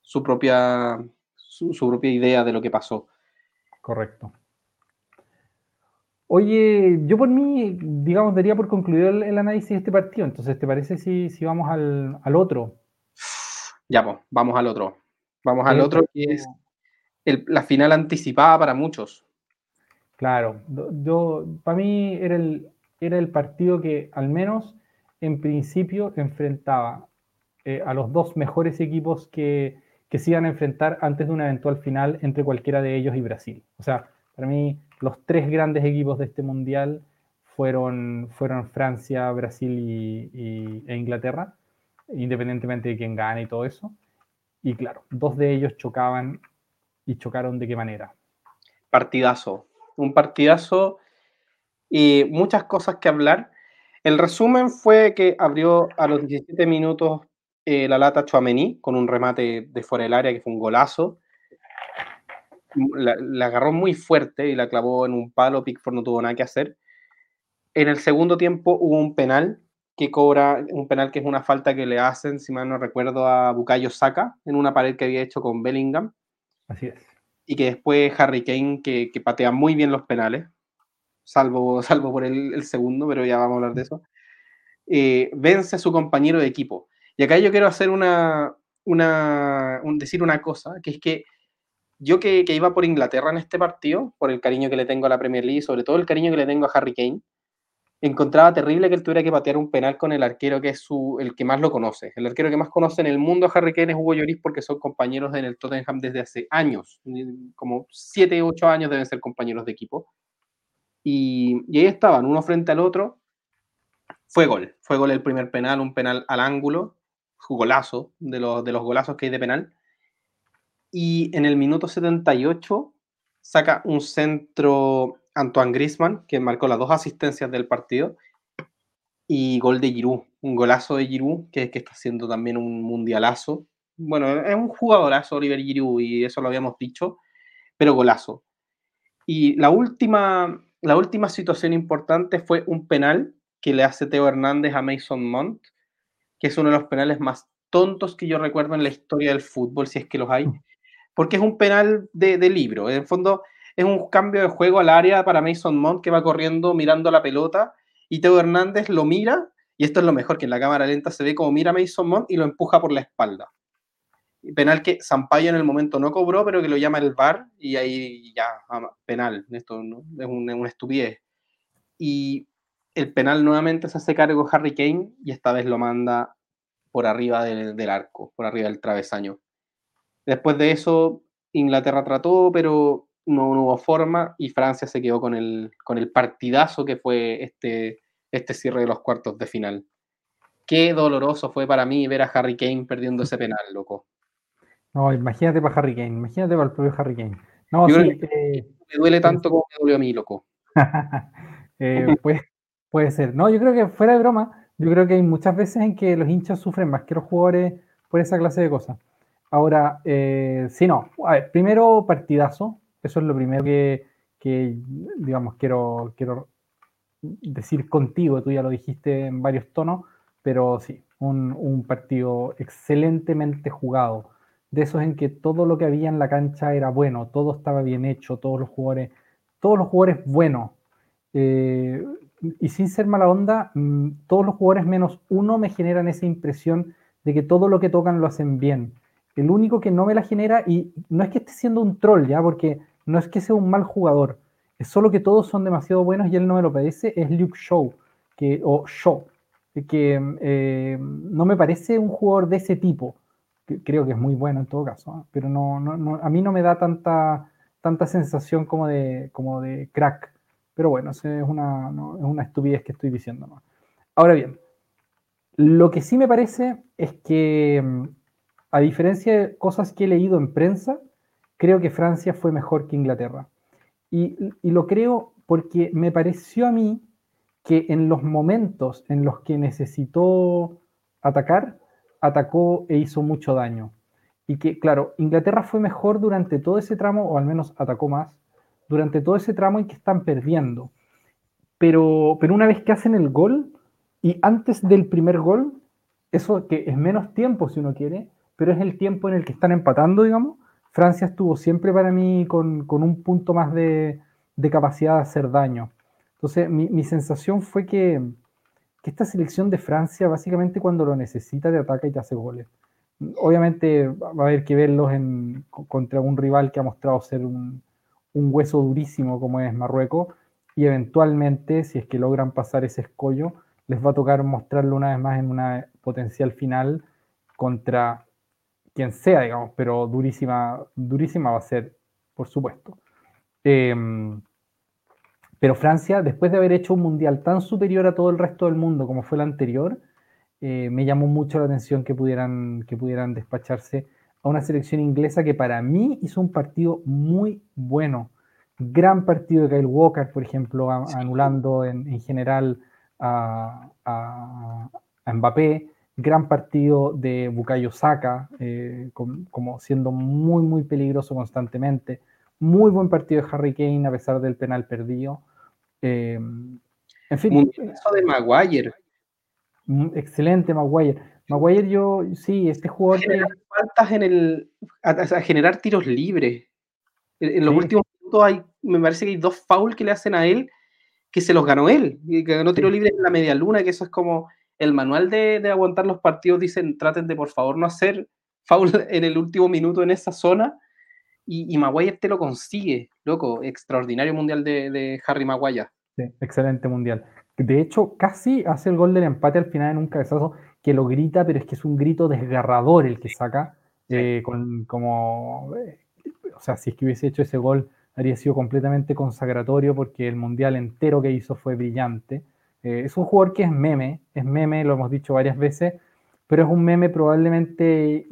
su propia, su, propia idea de lo que pasó. Correcto. Oye, yo por mí, digamos, daría por concluido el, análisis de este partido. Entonces, ¿te parece si, si vamos al, al, otro? Ya, pues, vamos al otro. Vamos al otro, que es la final anticipada para muchos. Claro, yo, para mí era el, era el partido que al menos en principio enfrentaba eh, a los dos mejores equipos que, que se iban a enfrentar antes de una eventual final entre cualquiera de ellos y Brasil. O sea, para mí los tres grandes equipos de este mundial fueron, fueron Francia, Brasil y, e Inglaterra, independientemente de quién gane y todo eso. Y claro, dos de ellos chocaban y chocaron de qué manera. Partidazo, un partidazo y muchas cosas que hablar. El resumen fue que abrió a los 17 minutos eh, la lata Chuamení con un remate de fuera del área que fue un golazo. La, agarró muy fuerte y la clavó en un palo. Pickford no tuvo nada que hacer. En el segundo tiempo hubo un penal que cobra, un penal que es una falta que le hacen, si mal no recuerdo, a Bukayo Saka en una pared que había hecho con Bellingham. Así es. Y que después Harry Kane, que, que patea muy bien los penales, salvo, salvo por el, segundo, pero ya vamos a hablar de eso, eh, vence a su compañero de equipo. Y acá yo quiero hacer una, una decir una cosa, que es que yo que, que, iba por Inglaterra en este partido, por el cariño que le tengo a la Premier League, sobre todo el cariño que le tengo a Harry Kane, encontraba terrible que él tuviera que patear un penal con el arquero que es su, el que más lo conoce. El arquero que más conoce en el mundo a Harry Kane es Hugo Lloris porque son compañeros en el Tottenham desde hace años, como 7, 8 años deben ser compañeros de equipo. Y, ahí estaban, uno frente al otro. Fue gol, fue gol el primer penal, un penal al ángulo, golazo, de los, de los golazos que hay de penal. Y en el minuto 78 saca un centro Antoine Grisman, que marcó las dos asistencias del partido, y gol de Giroud, un golazo de Giroud, que, que está haciendo también un mundialazo. Bueno, es un jugadorazo Oliver Giroud, y eso lo habíamos dicho, pero golazo. Y la última, la última situación importante fue un penal que le hace Teo Hernández a Mason Mount, que es uno de los penales más tontos que yo recuerdo en la historia del fútbol, si es que los hay, porque es un penal de, de libro. En el fondo, es un cambio de juego al área para Mason Mount que va corriendo mirando la pelota y Teo Hernández lo mira y esto es lo mejor que en la cámara lenta se ve como mira a Mason Mount y lo empuja por la espalda. Penal que Sampaio en el momento no cobró, pero que lo llama el VAR y ahí ya, ah, penal. Esto es, una estupidez. Y el penal nuevamente se hace cargo Harry Kane y esta vez lo manda por arriba del, del arco, por arriba del travesaño. Después de eso, Inglaterra trató, pero no, hubo forma y Francia se quedó con el, con el partidazo que fue este, este cierre de los cuartos de final. Qué doloroso fue para mí ver a Harry Kane perdiendo ese penal, loco. No, imagínate para Harry Kane, imagínate para el propio Harry Kane. No, sí, eh, me duele tanto como me dolió a mí, loco. (laughs) eh, puede, puede ser. No, yo creo que fuera de broma, yo creo que hay muchas veces en que los hinchas sufren más que los jugadores por esa clase de cosas. Ahora, eh, sí, no. A ver, primero partidazo, eso es lo primero que, digamos, quiero, quiero decir contigo. Tú ya lo dijiste en varios tonos, pero sí, un, partido excelentemente jugado. De esos en que todo lo que había en la cancha era bueno, todo estaba bien hecho, todos los jugadores, todos los jugadores buenos. Eh, y sin ser mala onda, mm, todos los jugadores menos uno me generan esa impresión de que todo lo que tocan lo hacen bien. El único que no me la genera, y no es que esté siendo un troll ya, porque no es que sea un mal jugador, es solo que todos son demasiado buenos y él no me lo parece, es Luke Shaw, que, o Shaw, que eh, no me parece un jugador de ese tipo, creo que es muy bueno en todo caso, ¿eh? pero no, no, a mí no me da tanta, tanta sensación como de, como de crack, pero bueno, es una, es una estupidez que estoy diciendo. Ahora bien, lo que sí me parece es que, a diferencia de cosas que he leído en prensa, creo que Francia fue mejor que Inglaterra. Y, lo creo porque me pareció a mí que en los momentos en los que necesitó atacar, atacó e hizo mucho daño. Y que, claro, Inglaterra fue mejor durante todo ese tramo, o al menos atacó más, durante todo ese tramo en que están perdiendo. Pero, pero una vez que hacen el gol, y antes del primer gol, eso que es menos tiempo si uno quiere, pero es el tiempo en el que están empatando, digamos. Francia estuvo siempre para mí con, un punto más de, capacidad de hacer daño. Entonces, mi, sensación fue que, esta selección de Francia, básicamente cuando lo necesita, te ataca y te hace goles. Obviamente va a haber que verlos en, contra un rival que ha mostrado ser un, un hueso durísimo como es Marruecos, y eventualmente, si es que logran pasar ese escollo, les va a tocar mostrarlo una vez más en una potencial final contra quien sea, digamos, pero durísima, durísima va a ser, por supuesto. Em, pero Francia, después de haber hecho un mundial tan superior a todo el resto del mundo como fue el anterior, eh, me llamó mucho la atención que pudieran, que pudieran despacharse a una selección inglesa que para mí hizo un partido muy bueno. Gran partido de Kyle Walker, por ejemplo, anulando en, general a, a, Mbappé. Gran partido de Bukayo Saka, eh, como siendo muy, muy peligroso constantemente. Muy buen partido de Harry Kane a pesar del penal perdido. Eh, en fin. de Maguire. Mm, excelente Maguire. Maguire, yo, sí, este jugador. Generar faltas en el. A, generar tiros libres. En, los últimos minutos hay, me parece que hay dos fouls que le hacen a él que se los ganó él. Y que ganó tiros libres en la media luna, que eso es como el manual de, de, aguantar los partidos. Dicen, traten de por favor no hacer foul (laughs) en el último minuto en esa zona. Y, y Maguire te lo consigue, loco. Extraordinario mundial de, de Harry Maguire. Sí, excelente mundial. De hecho, casi hace el gol del empate al final en un cabezazo que lo grita, pero es que es un grito desgarrador el que saca, eh, con, como, eh, o sea, si es que hubiese hecho ese gol, habría sido completamente consagratorio porque el mundial entero que hizo fue brillante. Eh, es un jugador que es meme, es meme, lo hemos dicho varias veces, pero es un meme probablemente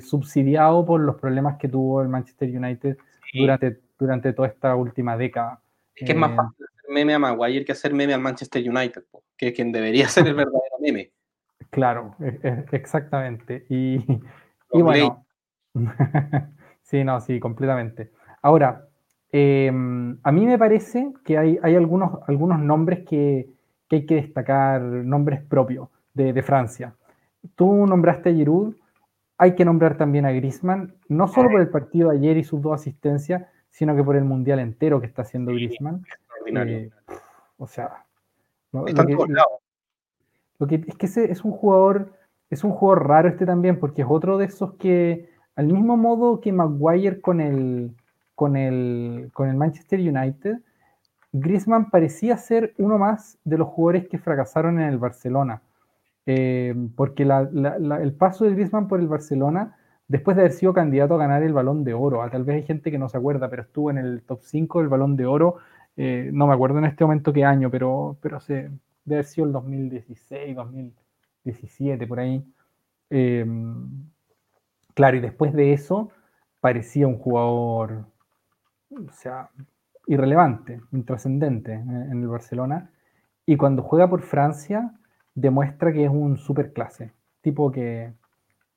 subsidiado por los problemas que tuvo el Manchester United durante, durante toda esta última década. Es que es más fácil hacer meme a Maguire que hacer meme al Manchester United, que es quien debería ser el (laughs) verdadero meme. Claro, e, e, exactamente. Y, (laughs) bueno, (laughs) sí, no, sí, completamente. Ahora, em, a mí me parece que hay, algunos, algunos nombres que, hay que destacar, nombres propios de, Francia. Tú nombraste a Giroud, hay que nombrar también a Griezmann, no solo por el partido de ayer y sus dos asistencias, sino que por el mundial entero que está haciendo Griezmann. Eh, o sea, lo que es que es un jugador, es un jugador raro este también, porque es otro de esos que, al mismo modo que Maguire con el, con el, con el Manchester United, Griezmann parecía ser uno más de los jugadores que fracasaron en el Barcelona. Eh, porque el paso de Griezmann por el Barcelona, después de haber sido candidato a ganar el balón de oro, a, tal vez hay gente que no se acuerda, pero estuvo en el top 5 del balón de oro, eh, no me acuerdo en este momento qué año, pero, pero debe haber sido el 2016, 2017, por ahí. Em, claro, y después de eso parecía un jugador, o sea, irrelevante, intrascendente en, el Barcelona. Y cuando juega por Francia, demuestra que es un superclase, tipo que,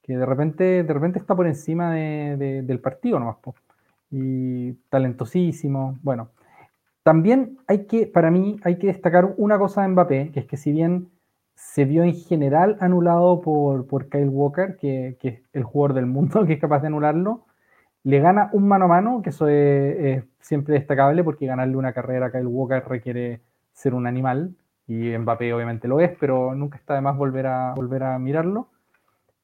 de, repente, de repente está por encima del partido nomás. Y talentosísimo, bueno. También hay que, para mí, hay que destacar una cosa de Mbappé, que es que si bien se vio en general anulado por, por Kyle Walker, que, es el jugador del mundo (laughs) que es capaz de anularlo, le gana un mano a mano, que eso es, siempre destacable porque ganarle una carrera a Kyle Walker requiere ser un animal, y Mbappé obviamente lo es, pero nunca está de más volver a, volver a mirarlo.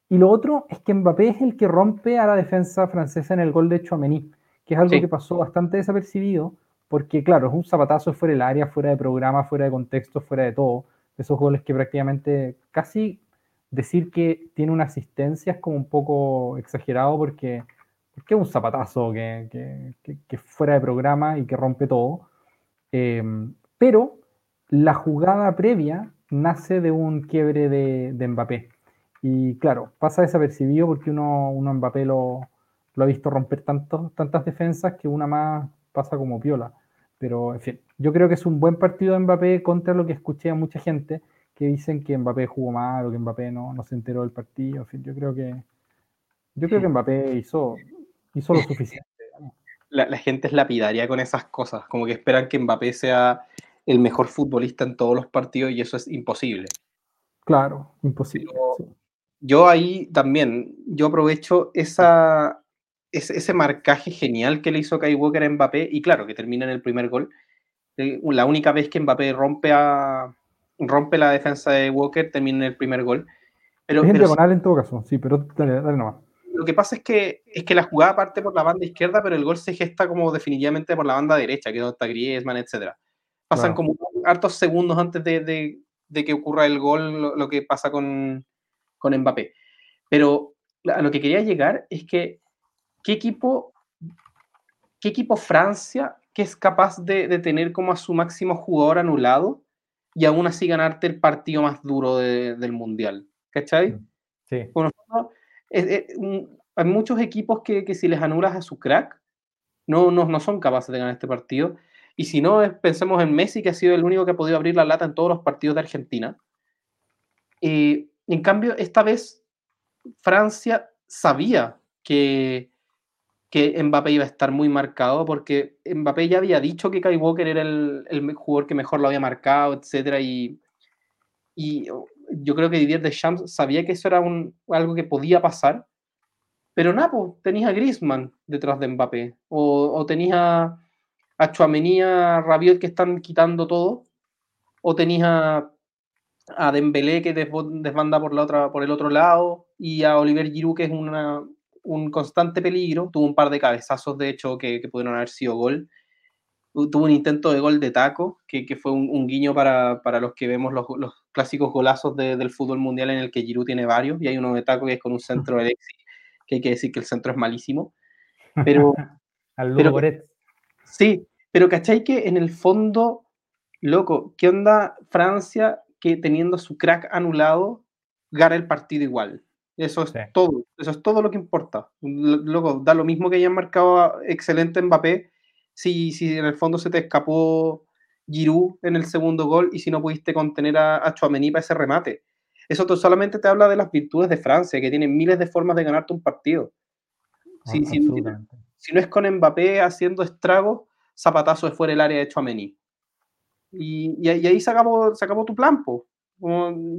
Y lo otro es que Mbappé es el que rompe a la defensa francesa en el gol de Chouameni, que es algo que pasó bastante desapercibido, porque claro, es un zapatazo fuera del área, fuera de programa, fuera de contexto, fuera de todo. Esos goles que prácticamente casi decir que tiene una asistencia es como un poco exagerado porque, es un zapatazo que, que, fuera de programa y que rompe todo. Em, pero la jugada previa nace de un quiebre de, de, Mbappé. Y claro, pasa desapercibido porque uno, uno Mbappé lo, lo ha visto romper tantos, tantas defensas que una más pasa como piola. Pero, en fin, yo creo que es un buen partido de Mbappé contra lo que escuché a mucha gente que dicen que Mbappé jugó mal o que Mbappé no, no se enteró del partido. En fin, yo creo que, yo creo que Mbappé hizo, hizo lo (laughs) suficiente. La, la, gente es lapidaria con esas cosas, como que esperan que Mbappé sea el mejor futbolista en todos los partidos y eso es imposible. Claro, imposible. yo ahí también, yo aprovecho esa, ese, marcaje genial que le hizo Kai Walker a Mbappé, y claro, que termina en el primer gol. Eh, la única vez que Mbappé rompe, a, rompe la defensa de Walker termina en el primer gol. Pero, es en diagonal en todo caso, sí, pero dale, dale nomás. Lo que pasa es que, es que la jugada parte por la banda izquierda, pero el gol se gesta como definitivamente por la banda derecha, que es donde está Griezmann, etc. Pasan como hartos segundos antes de, de, que ocurra el gol, lo, que pasa con, con Mbappé. Pero a lo que quería llegar es que ¿qué equipo, qué equipo Francia que es capaz de, tener como a su máximo jugador anulado y aún así ganarte el partido más duro del Mundial? ¿Cachai? Mm, sí. Bueno, hay muchos equipos que, que, si les anulas a su crack, no, no, no son capaces de ganar este partido. Y si no, pensemos en Messi, que ha sido el único que ha podido abrir la lata en todos los partidos de Argentina. y en cambio, esta vez Francia sabía que, que Mbappé iba a estar muy marcado, porque Mbappé ya había dicho que Kai Walker era el, el jugador que mejor lo había marcado, etc. Y, y yo creo que Didier Deschamps sabía que eso era un, algo que podía pasar, pero nada, pues, tenías a Griezmann detrás de Mbappé, o, o tenías a, a Rabiot que están quitando todo, o tenías a, a Dembélé que desbanda por, la otra, por el otro lado, y a Oliver Giroud que es una, un constante peligro. Tuvo un par de cabezazos, de hecho, que, que pudieron haber sido gol. Tuvo un intento de gol de taco, que, que fue un, guiño para, para, los que vemos los, los clásicos golazos del fútbol mundial en el que Giroud tiene varios, y hay uno de taco que es con un centro de Alexis, que hay que decir que el centro es malísimo. Pero, (laughs) pero sí, pero ¿cachai que en el fondo, loco, ¿qué onda Francia que teniendo su crack anulado gana el partido igual? Eso es todo, eso es todo lo que importa. Luego, da lo mismo que hayan marcado excelente Mbappé, si, si en el fondo se te escapó Giroud en el segundo gol y si no pudiste contener a, a Chouameni para ese remate. Eso solamente te habla de las virtudes de Francia, que tienen miles de formas de ganarte un partido. Si, si, si no es con Mbappé haciendo estragos, zapatazo de fuera del área de Chouameni. Y, y, ahí se acabó, se acabó tu plan,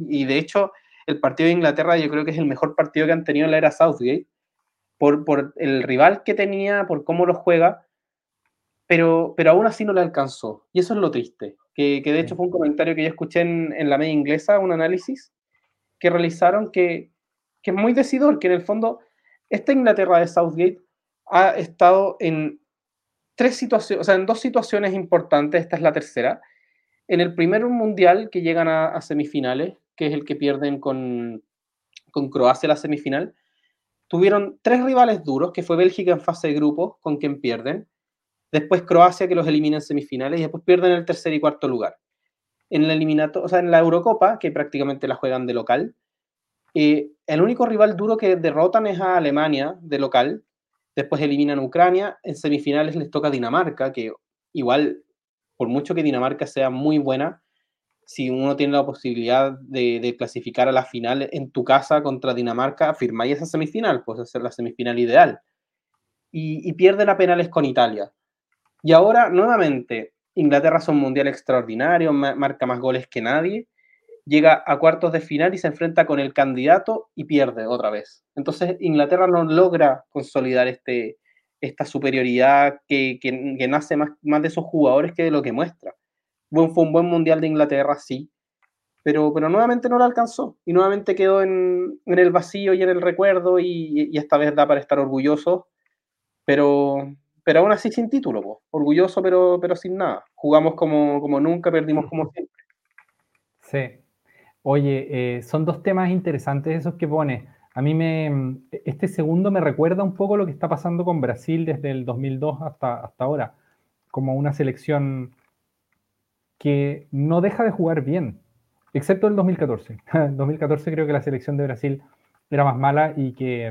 Y de hecho, el partido de Inglaterra yo creo que es el mejor partido que han tenido en la era Southgate, por, por el rival que tenía, por cómo lo juega, pero, pero aún así no le alcanzó. Y eso es lo triste, que, que de hecho fue un comentario que yo escuché en, en, la media inglesa, un análisis que realizaron que, que es muy decidor, que en el fondo esta Inglaterra de Southgate ha estado en tres situaciones, o sea, en dos situaciones importantes, esta es la tercera. En el primer mundial que llegan a, a semifinales, que es el que pierden con, con Croacia la semifinal, tuvieron tres rivales duros, que fue Bélgica en fase de grupo, con quien pierden, después Croacia que los elimina en semifinales y después pierden el tercer y cuarto lugar. En la eliminato, o sea, en la Eurocopa, que prácticamente la juegan de local, eh, el único rival duro que derrotan es a Alemania de local, después eliminan a Ucrania, en semifinales les toca Dinamarca, que igual, por mucho que Dinamarca sea muy buena, si uno tiene la posibilidad de, clasificar a la final en tu casa contra Dinamarca, firmáis esa semifinal, pues es la semifinal ideal. Y, y pierden a penales con Italia. Y ahora, nuevamente, Inglaterra es un mundial extraordinario, marca más goles que nadie, llega a cuartos de final y se enfrenta con el candidato y pierde otra vez. Entonces, Inglaterra no logra consolidar este, esta superioridad que, que, nace más, más de esos jugadores que de lo que muestra fue un buen mundial de Inglaterra, sí, pero, pero nuevamente no lo alcanzó y nuevamente quedó en, en el vacío y en el recuerdo y, esta vez da para estar orgulloso, pero, pero aún así sin título, orgulloso pero, pero sin nada. Jugamos como, como nunca, perdimos como siempre. Sí. Oye, eh, son dos temas interesantes esos que pone. A mí me, este segundo me recuerda un poco lo que está pasando con Brasil desde el 2002 hasta, hasta ahora, como una selección que no deja de jugar bien, excepto el 2014. En 2014 creo que la selección de Brasil era más mala y que,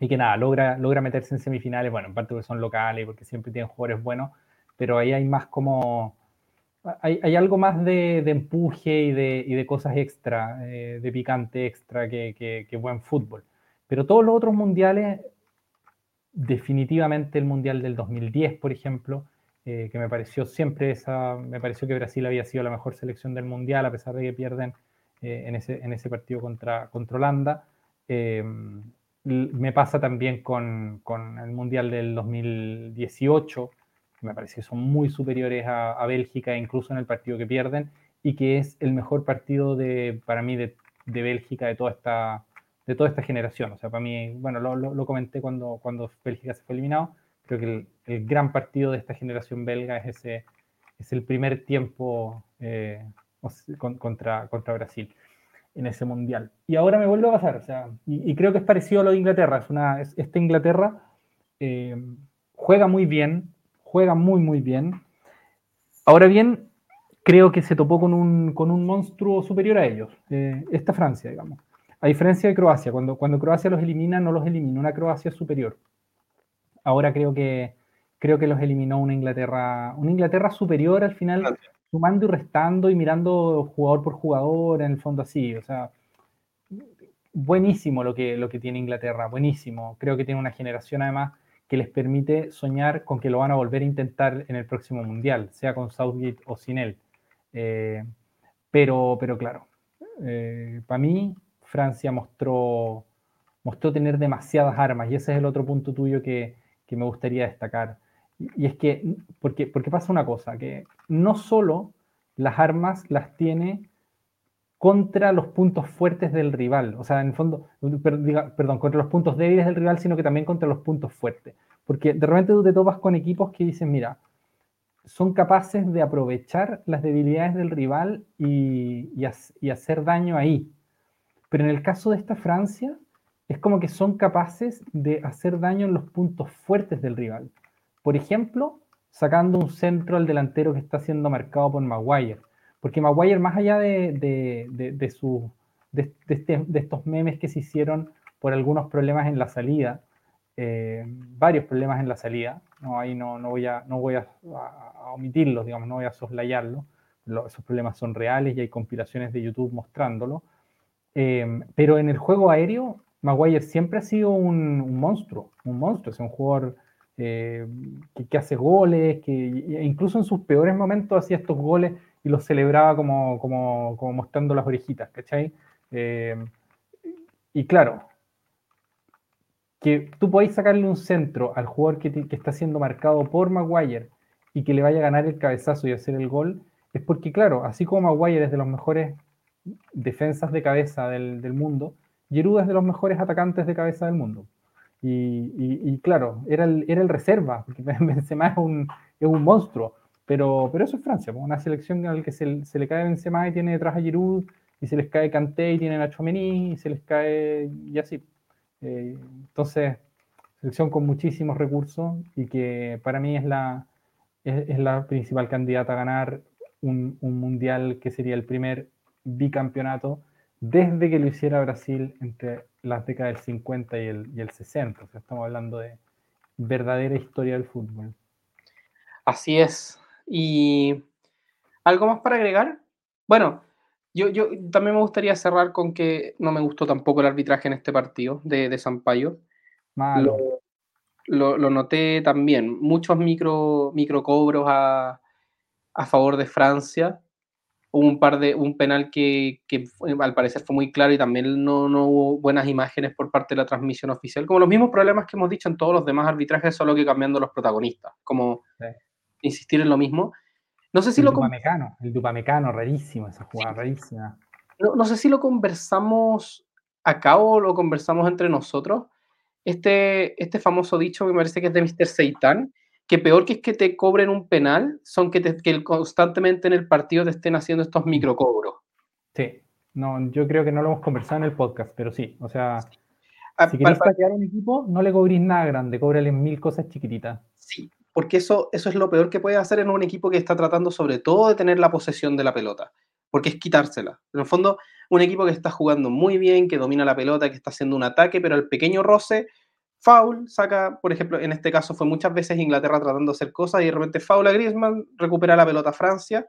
y que nada, logra, logra meterse en semifinales, bueno, en parte porque son locales porque siempre tienen jugadores buenos, pero ahí hay más como... Hay, hay algo más de, empuje y de, y de, cosas extra, eh, de picante extra que buen fútbol. Pero todos los otros mundiales, definitivamente el mundial del 2010, por ejemplo, eh, que me pareció siempre esa, me pareció que Brasil había sido la mejor selección del mundial, a pesar de que pierden en, ese, en ese partido contra, contra Holanda. me pasa también con, con, el Mundial del 2018, que me parece que son muy superiores a, a Bélgica, incluso en el partido que pierden, y que es el mejor partido de, para mí de, de Bélgica de toda esta de toda esta generación. O sea, para mí, bueno, lo, lo, comenté cuando, cuando Bélgica se fue eliminado, creo que el, el, gran partido de esta generación belga es ese es el primer tiempo eh, contra, contra Brasil en ese mundial. Y ahora me vuelvo a pasar, o sea, y, y creo que es parecido a lo de Inglaterra. Es una, es, esta Inglaterra eh, juega muy bien, juega muy, muy bien. Ahora bien, creo que se topó con un, con un monstruo superior a ellos, eh, esta Francia, digamos. A diferencia de Croacia, cuando, cuando Croacia los elimina, no los elimina una Croacia superior. Ahora creo que, creo que los eliminó una Inglaterra, una Inglaterra superior al final, sumando y restando y mirando jugador por jugador, en el fondo así. O sea, buenísimo lo que, lo que tiene Inglaterra, buenísimo. Creo que tiene una generación además que les permite soñar con que lo van a volver a intentar en el próximo Mundial, sea con Southgate o sin él. Eh, pero, pero claro, eh, para mí Francia mostró, mostró tener demasiadas armas y ese es el otro punto tuyo que, que me gustaría destacar. Y, es que, porque, porque pasa una cosa, que no solo las armas las tiene contra los puntos fuertes del rival, o sea, en el fondo, perdón, contra los puntos débiles del rival, sino que también contra los puntos fuertes. Porque de repente tú te topas con equipos que dicen, mira, son capaces de aprovechar las debilidades del rival y, y, hacer daño ahí. Pero en el caso de esta Francia, es como que son capaces de hacer daño en los puntos fuertes del rival. Por ejemplo, sacando un centro al delantero que está siendo marcado por Maguire. Porque Maguire, más allá de, de, de, de este, de, estos memes que se hicieron por algunos problemas en la salida, eh, varios problemas en la salida, no, ahí no, no voy, a, no voy a, omitirlos, digamos, no voy a soslayarlo, esos problemas son reales y hay compilaciones de YouTube mostrándolo, eh, pero en el juego aéreo, Maguire siempre ha sido un, monstruo, un monstruo, es un jugador eh, que, hace goles, que incluso en sus peores momentos hacía estos goles y los celebraba como, mostrando las orejitas, ¿cachai? y claro, que tú podéis sacarle un centro al jugador que, está siendo marcado por Maguire y que le vaya a ganar el cabezazo y hacer el gol, es porque, claro, así como Maguire es de los mejores defensas de cabeza del mundo, Giroud es de los mejores atacantes de cabeza del mundo. Y, y, claro, era el, era el reserva, porque (laughs) Benzema es un, es un monstruo, pero, pero eso es Francia, una selección en la que se, se, le cae Benzema y tiene detrás a Giroud, y se les cae Kanté y tienen a Chouameni, y se les cae y así. Eh, entonces, selección con muchísimos recursos y que para mí es la, es, la principal candidata a ganar un, mundial que sería el primer bicampeonato desde que lo hiciera Brasil entre las décadas del 50 y el, y el 60. O sea, estamos hablando de verdadera historia del fútbol. Así es. ¿Y algo más para agregar? Bueno, yo, yo también me gustaría cerrar con que no me gustó tampoco el arbitraje en este partido de, de Sampaio. Malo. Lo, lo, noté también. Muchos micro, micro cobros a, a, favor de Francia. Hubo un par de un penal que, que al parecer fue muy claro y también no, no, hubo buenas imágenes por parte de la transmisión oficial. Como los mismos problemas que hemos dicho en todos los demás arbitrajes, solo que cambiando los protagonistas. Como insistir en lo mismo. No sé si el lo Dupamecano, el Dupamecano, rarísimo esa jugada, rarísima. No, no, sé si lo conversamos acá o lo conversamos entre nosotros. Este, este famoso dicho me parece que es de Mr. Seitan, que peor que es que te cobren un penal, son que, te, que constantemente en el partido te estén haciendo estos microcobros. Sí, no, yo creo que no lo hemos conversado en el podcast, pero sí, o sea, ah, si quieres para, un equipo, no le cobrís nada grande, cóbrale mil cosas chiquititas. Sí, porque eso, eso es lo peor que puede hacer en un equipo que está tratando sobre todo de tener la posesión de la pelota, porque es quitársela. En el fondo, un equipo que está jugando muy bien, que domina la pelota, que está haciendo un ataque, pero el pequeño roce, foul, saca, por ejemplo, en este caso fue muchas veces Inglaterra tratando de hacer cosas y de repente foul a Griezmann, recupera la pelota a Francia,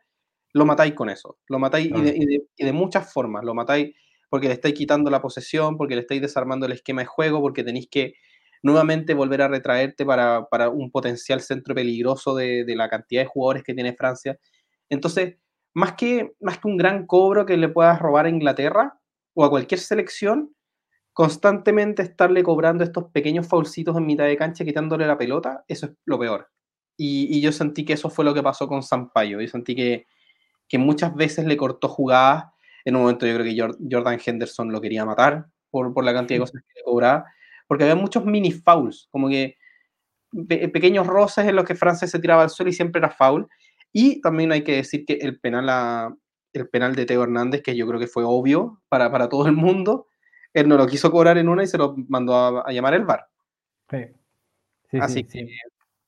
lo matáis con eso, lo matáis y, de, y de muchas formas, lo matáis porque le estáis quitando la posesión, porque le estáis desarmando el esquema de juego, porque tenéis que nuevamente volver a retraerte para, para un potencial centro peligroso de, de, la cantidad de jugadores que tiene Francia. Entonces, más que, más que un gran cobro que le puedas robar a Inglaterra o a cualquier selección, constantemente estarle cobrando estos pequeños faulcitos en mitad de cancha, quitándole la pelota, eso es lo peor. Y, yo sentí que eso fue lo que pasó con Sampaio. Yo sentí que, que muchas veces le cortó jugadas. En un momento yo creo que Jordan Henderson lo quería matar por, por la cantidad de cosas que le cobraba, porque había muchos mini fouls, como que pequeños roces en los que Francia se tiraba al suelo y siempre era foul. Y también hay que decir que el penal, el penal de Teo Hernández, que yo creo que fue obvio para, para, todo el mundo, él no lo quiso cobrar en una y se lo mandó a, llamar el VAR. Sí. Sí, Así sí, que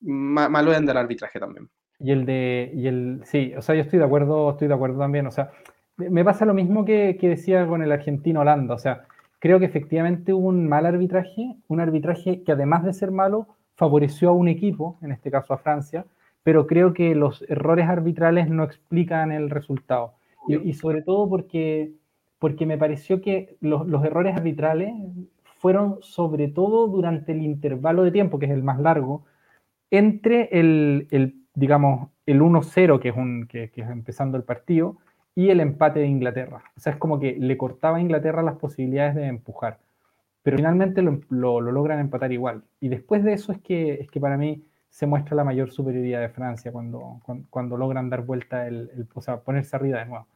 malo es del arbitraje también. Y el de, y el, sí, o sea, yo estoy de acuerdo, estoy de acuerdo también, o sea, me pasa lo mismo que, que decía con el argentino Holanda, o sea, creo que efectivamente hubo un mal arbitraje, un arbitraje que además de ser malo, favoreció a un equipo, en este caso a Francia, pero creo que los errores arbitrales no explican el resultado. Y, sobre todo porque, porque me pareció que los, los, errores arbitrales fueron sobre todo durante el intervalo de tiempo, que es el más largo, entre el, el digamos, el 1-0, que, es que, que es empezando el partido, y el empate de Inglaterra. O sea, es como que le cortaba a Inglaterra las posibilidades de empujar pero finalmente lo, logran empatar igual. Y después de eso es que, es que para mí se muestra la mayor superioridad de Francia cuando, cuando, logran dar vuelta, el, o sea, ponerse arriba de nuevo.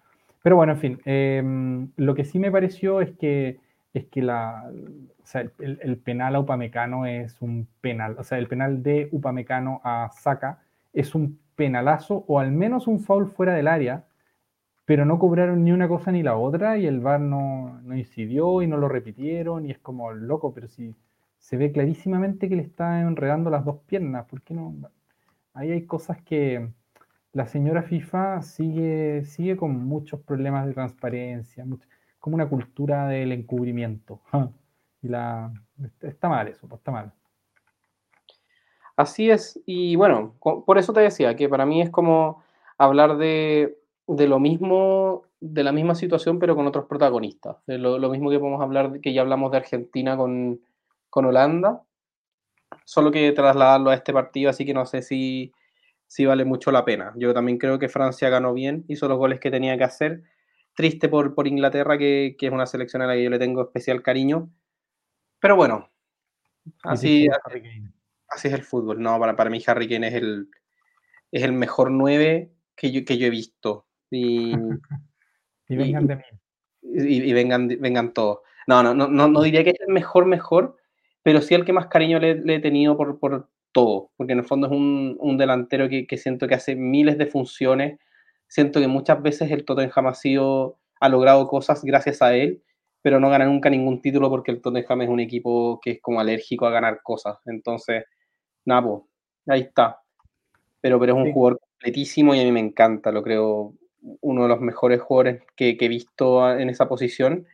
Pero bueno, en fin, em, lo que sí me pareció es que, es que el, penal a Upamecano es un penal, o sea, el penal de Upamecano a Saka es un penalazo o al menos un foul fuera del área pero no cobraron ni una cosa ni la otra y el VAR no, no, incidió y no lo repitieron y es como loco, pero si se ve clarísimamente que le está enredando las dos piernas, ¿por qué no? Ahí hay cosas que la señora FIFA sigue, sigue con muchos problemas de transparencia, como una cultura del encubrimiento. Y la, está mal eso, pues, está mal. Así es, y bueno, por eso te decía que para mí es como hablar de de lo mismo, de la misma situación, pero con otros protagonistas. Lo, lo, mismo que podemos hablar, que ya hablamos de Argentina con, con, Holanda, solo que trasladarlo a este partido, así que no sé si, si vale mucho la pena. Yo también creo que Francia ganó bien, hizo los goles que tenía que hacer. Triste por, por Inglaterra, que, que es una selección a la que yo le tengo especial cariño. Pero bueno, así, así, es el fútbol. No, para, para mí Harry Kane es el, es el mejor 9 que yo, que yo he visto. Y, (laughs) vengan de mí. Y, vengan, vengan todos. No, no, no, no, diría que es el mejor, mejor, pero sí el que más cariño le, he tenido por, por, todo, porque en el fondo es un, un delantero que, que, siento que hace miles de funciones. Siento que muchas veces el Tottenham ha, sido, ha logrado cosas gracias a él, pero no gana nunca ningún título porque el Tottenham es un equipo que es como alérgico a ganar cosas. Entonces, pues, ahí está. Pero, pero es un jugador completísimo y a mí me encanta, lo creo uno de los mejores jugadores que, he visto en esa posición.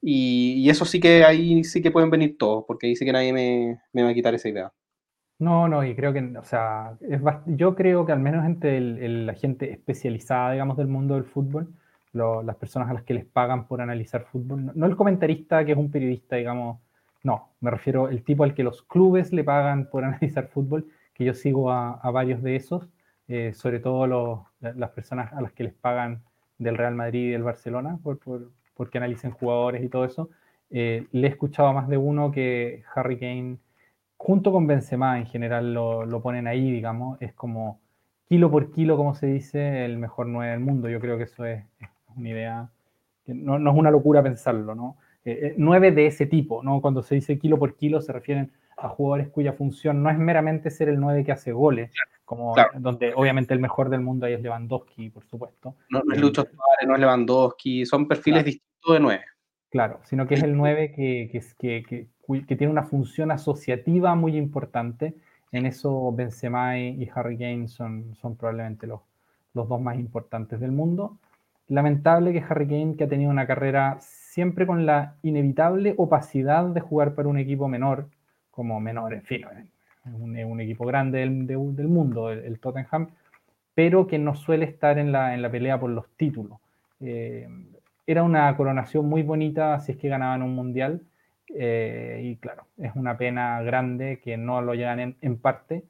Y, eso sí que ahí sí que pueden venir todos, porque ahí sí que nadie me, va a quitar esa idea. No, no, y creo que, o sea, es yo creo que al menos entre la gente especializada, digamos, del mundo del fútbol, las personas a las que les pagan por analizar fútbol, no, el comentarista que es un periodista, digamos, no, me refiero al tipo al que los clubes le pagan por (laughs) analizar fútbol, que yo sigo a, a varios de esos, eh, sobre todo las personas a las que les pagan del Real Madrid y del Barcelona, por, porque analicen jugadores y todo eso, eh, le he escuchado a más de uno que Harry Kane, junto con Benzema en general, lo, ponen ahí, digamos, es como kilo por kilo, como se dice, el mejor 9 del mundo. Yo creo que eso es, una idea, que no, es una locura pensarlo, ¿no? Eh, 9 de ese tipo, ¿no? Cuando se dice kilo por kilo se refieren a jugadores cuya función no es meramente ser el 9 que hace goles, como donde obviamente el mejor del mundo ahí es Lewandowski, por supuesto. No, es Lucho Suárez, no es Lewandowski, son perfiles distintos de 9. Claro, sino que es el 9 que, que, que, que, tiene una función asociativa muy importante. En eso Benzema y Harry Kane son, son probablemente los, los dos más importantes del mundo. Lamentable que Harry Kane, que ha tenido una carrera siempre con la inevitable opacidad de jugar para un equipo menor, como menor, en fin, un, un equipo grande del, del mundo, el, Tottenham, pero que no suele estar en la, en la pelea por los títulos. Eh, era una coronación muy bonita si es que ganaban un mundial, eh, y claro, es una pena grande que no lo llegan en, parte,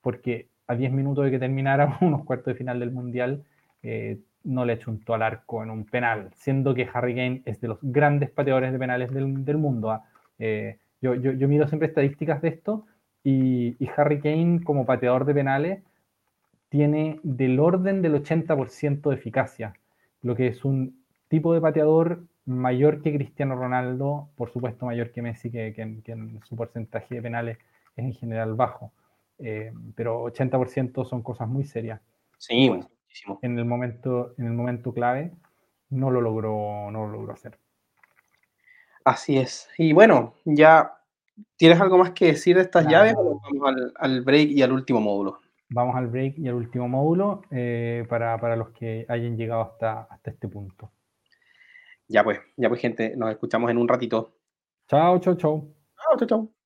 porque a 10 minutos de que terminara (laughs) unos cuartos de final del mundial, eh, no le chuntó al arco en un penal, siendo que Harry Kane es de los grandes pateadores de penales del, mundo. ¿ah? Eh, yo, yo, miro siempre estadísticas de esto y, Harry Kane como pateador de penales tiene del orden del 80% de eficacia, lo que es un tipo de pateador mayor que Cristiano Ronaldo, por supuesto mayor que Messi, que, en su porcentaje de penales es en general bajo. Eh, pero 80% son cosas muy serias. Sí, En el momento, en el momento clave no lo logró, no lo logró hacer. Así es. Y bueno, ya ¿tienes algo más que decir de estas llaves o vamos al, break y al último módulo? Vamos al break y al último módulo eh, para, para, los que hayan llegado hasta, hasta este punto. Ya pues, ya pues gente, nos escuchamos en un ratito. Chao, chao, chao. Chao, chao, chao.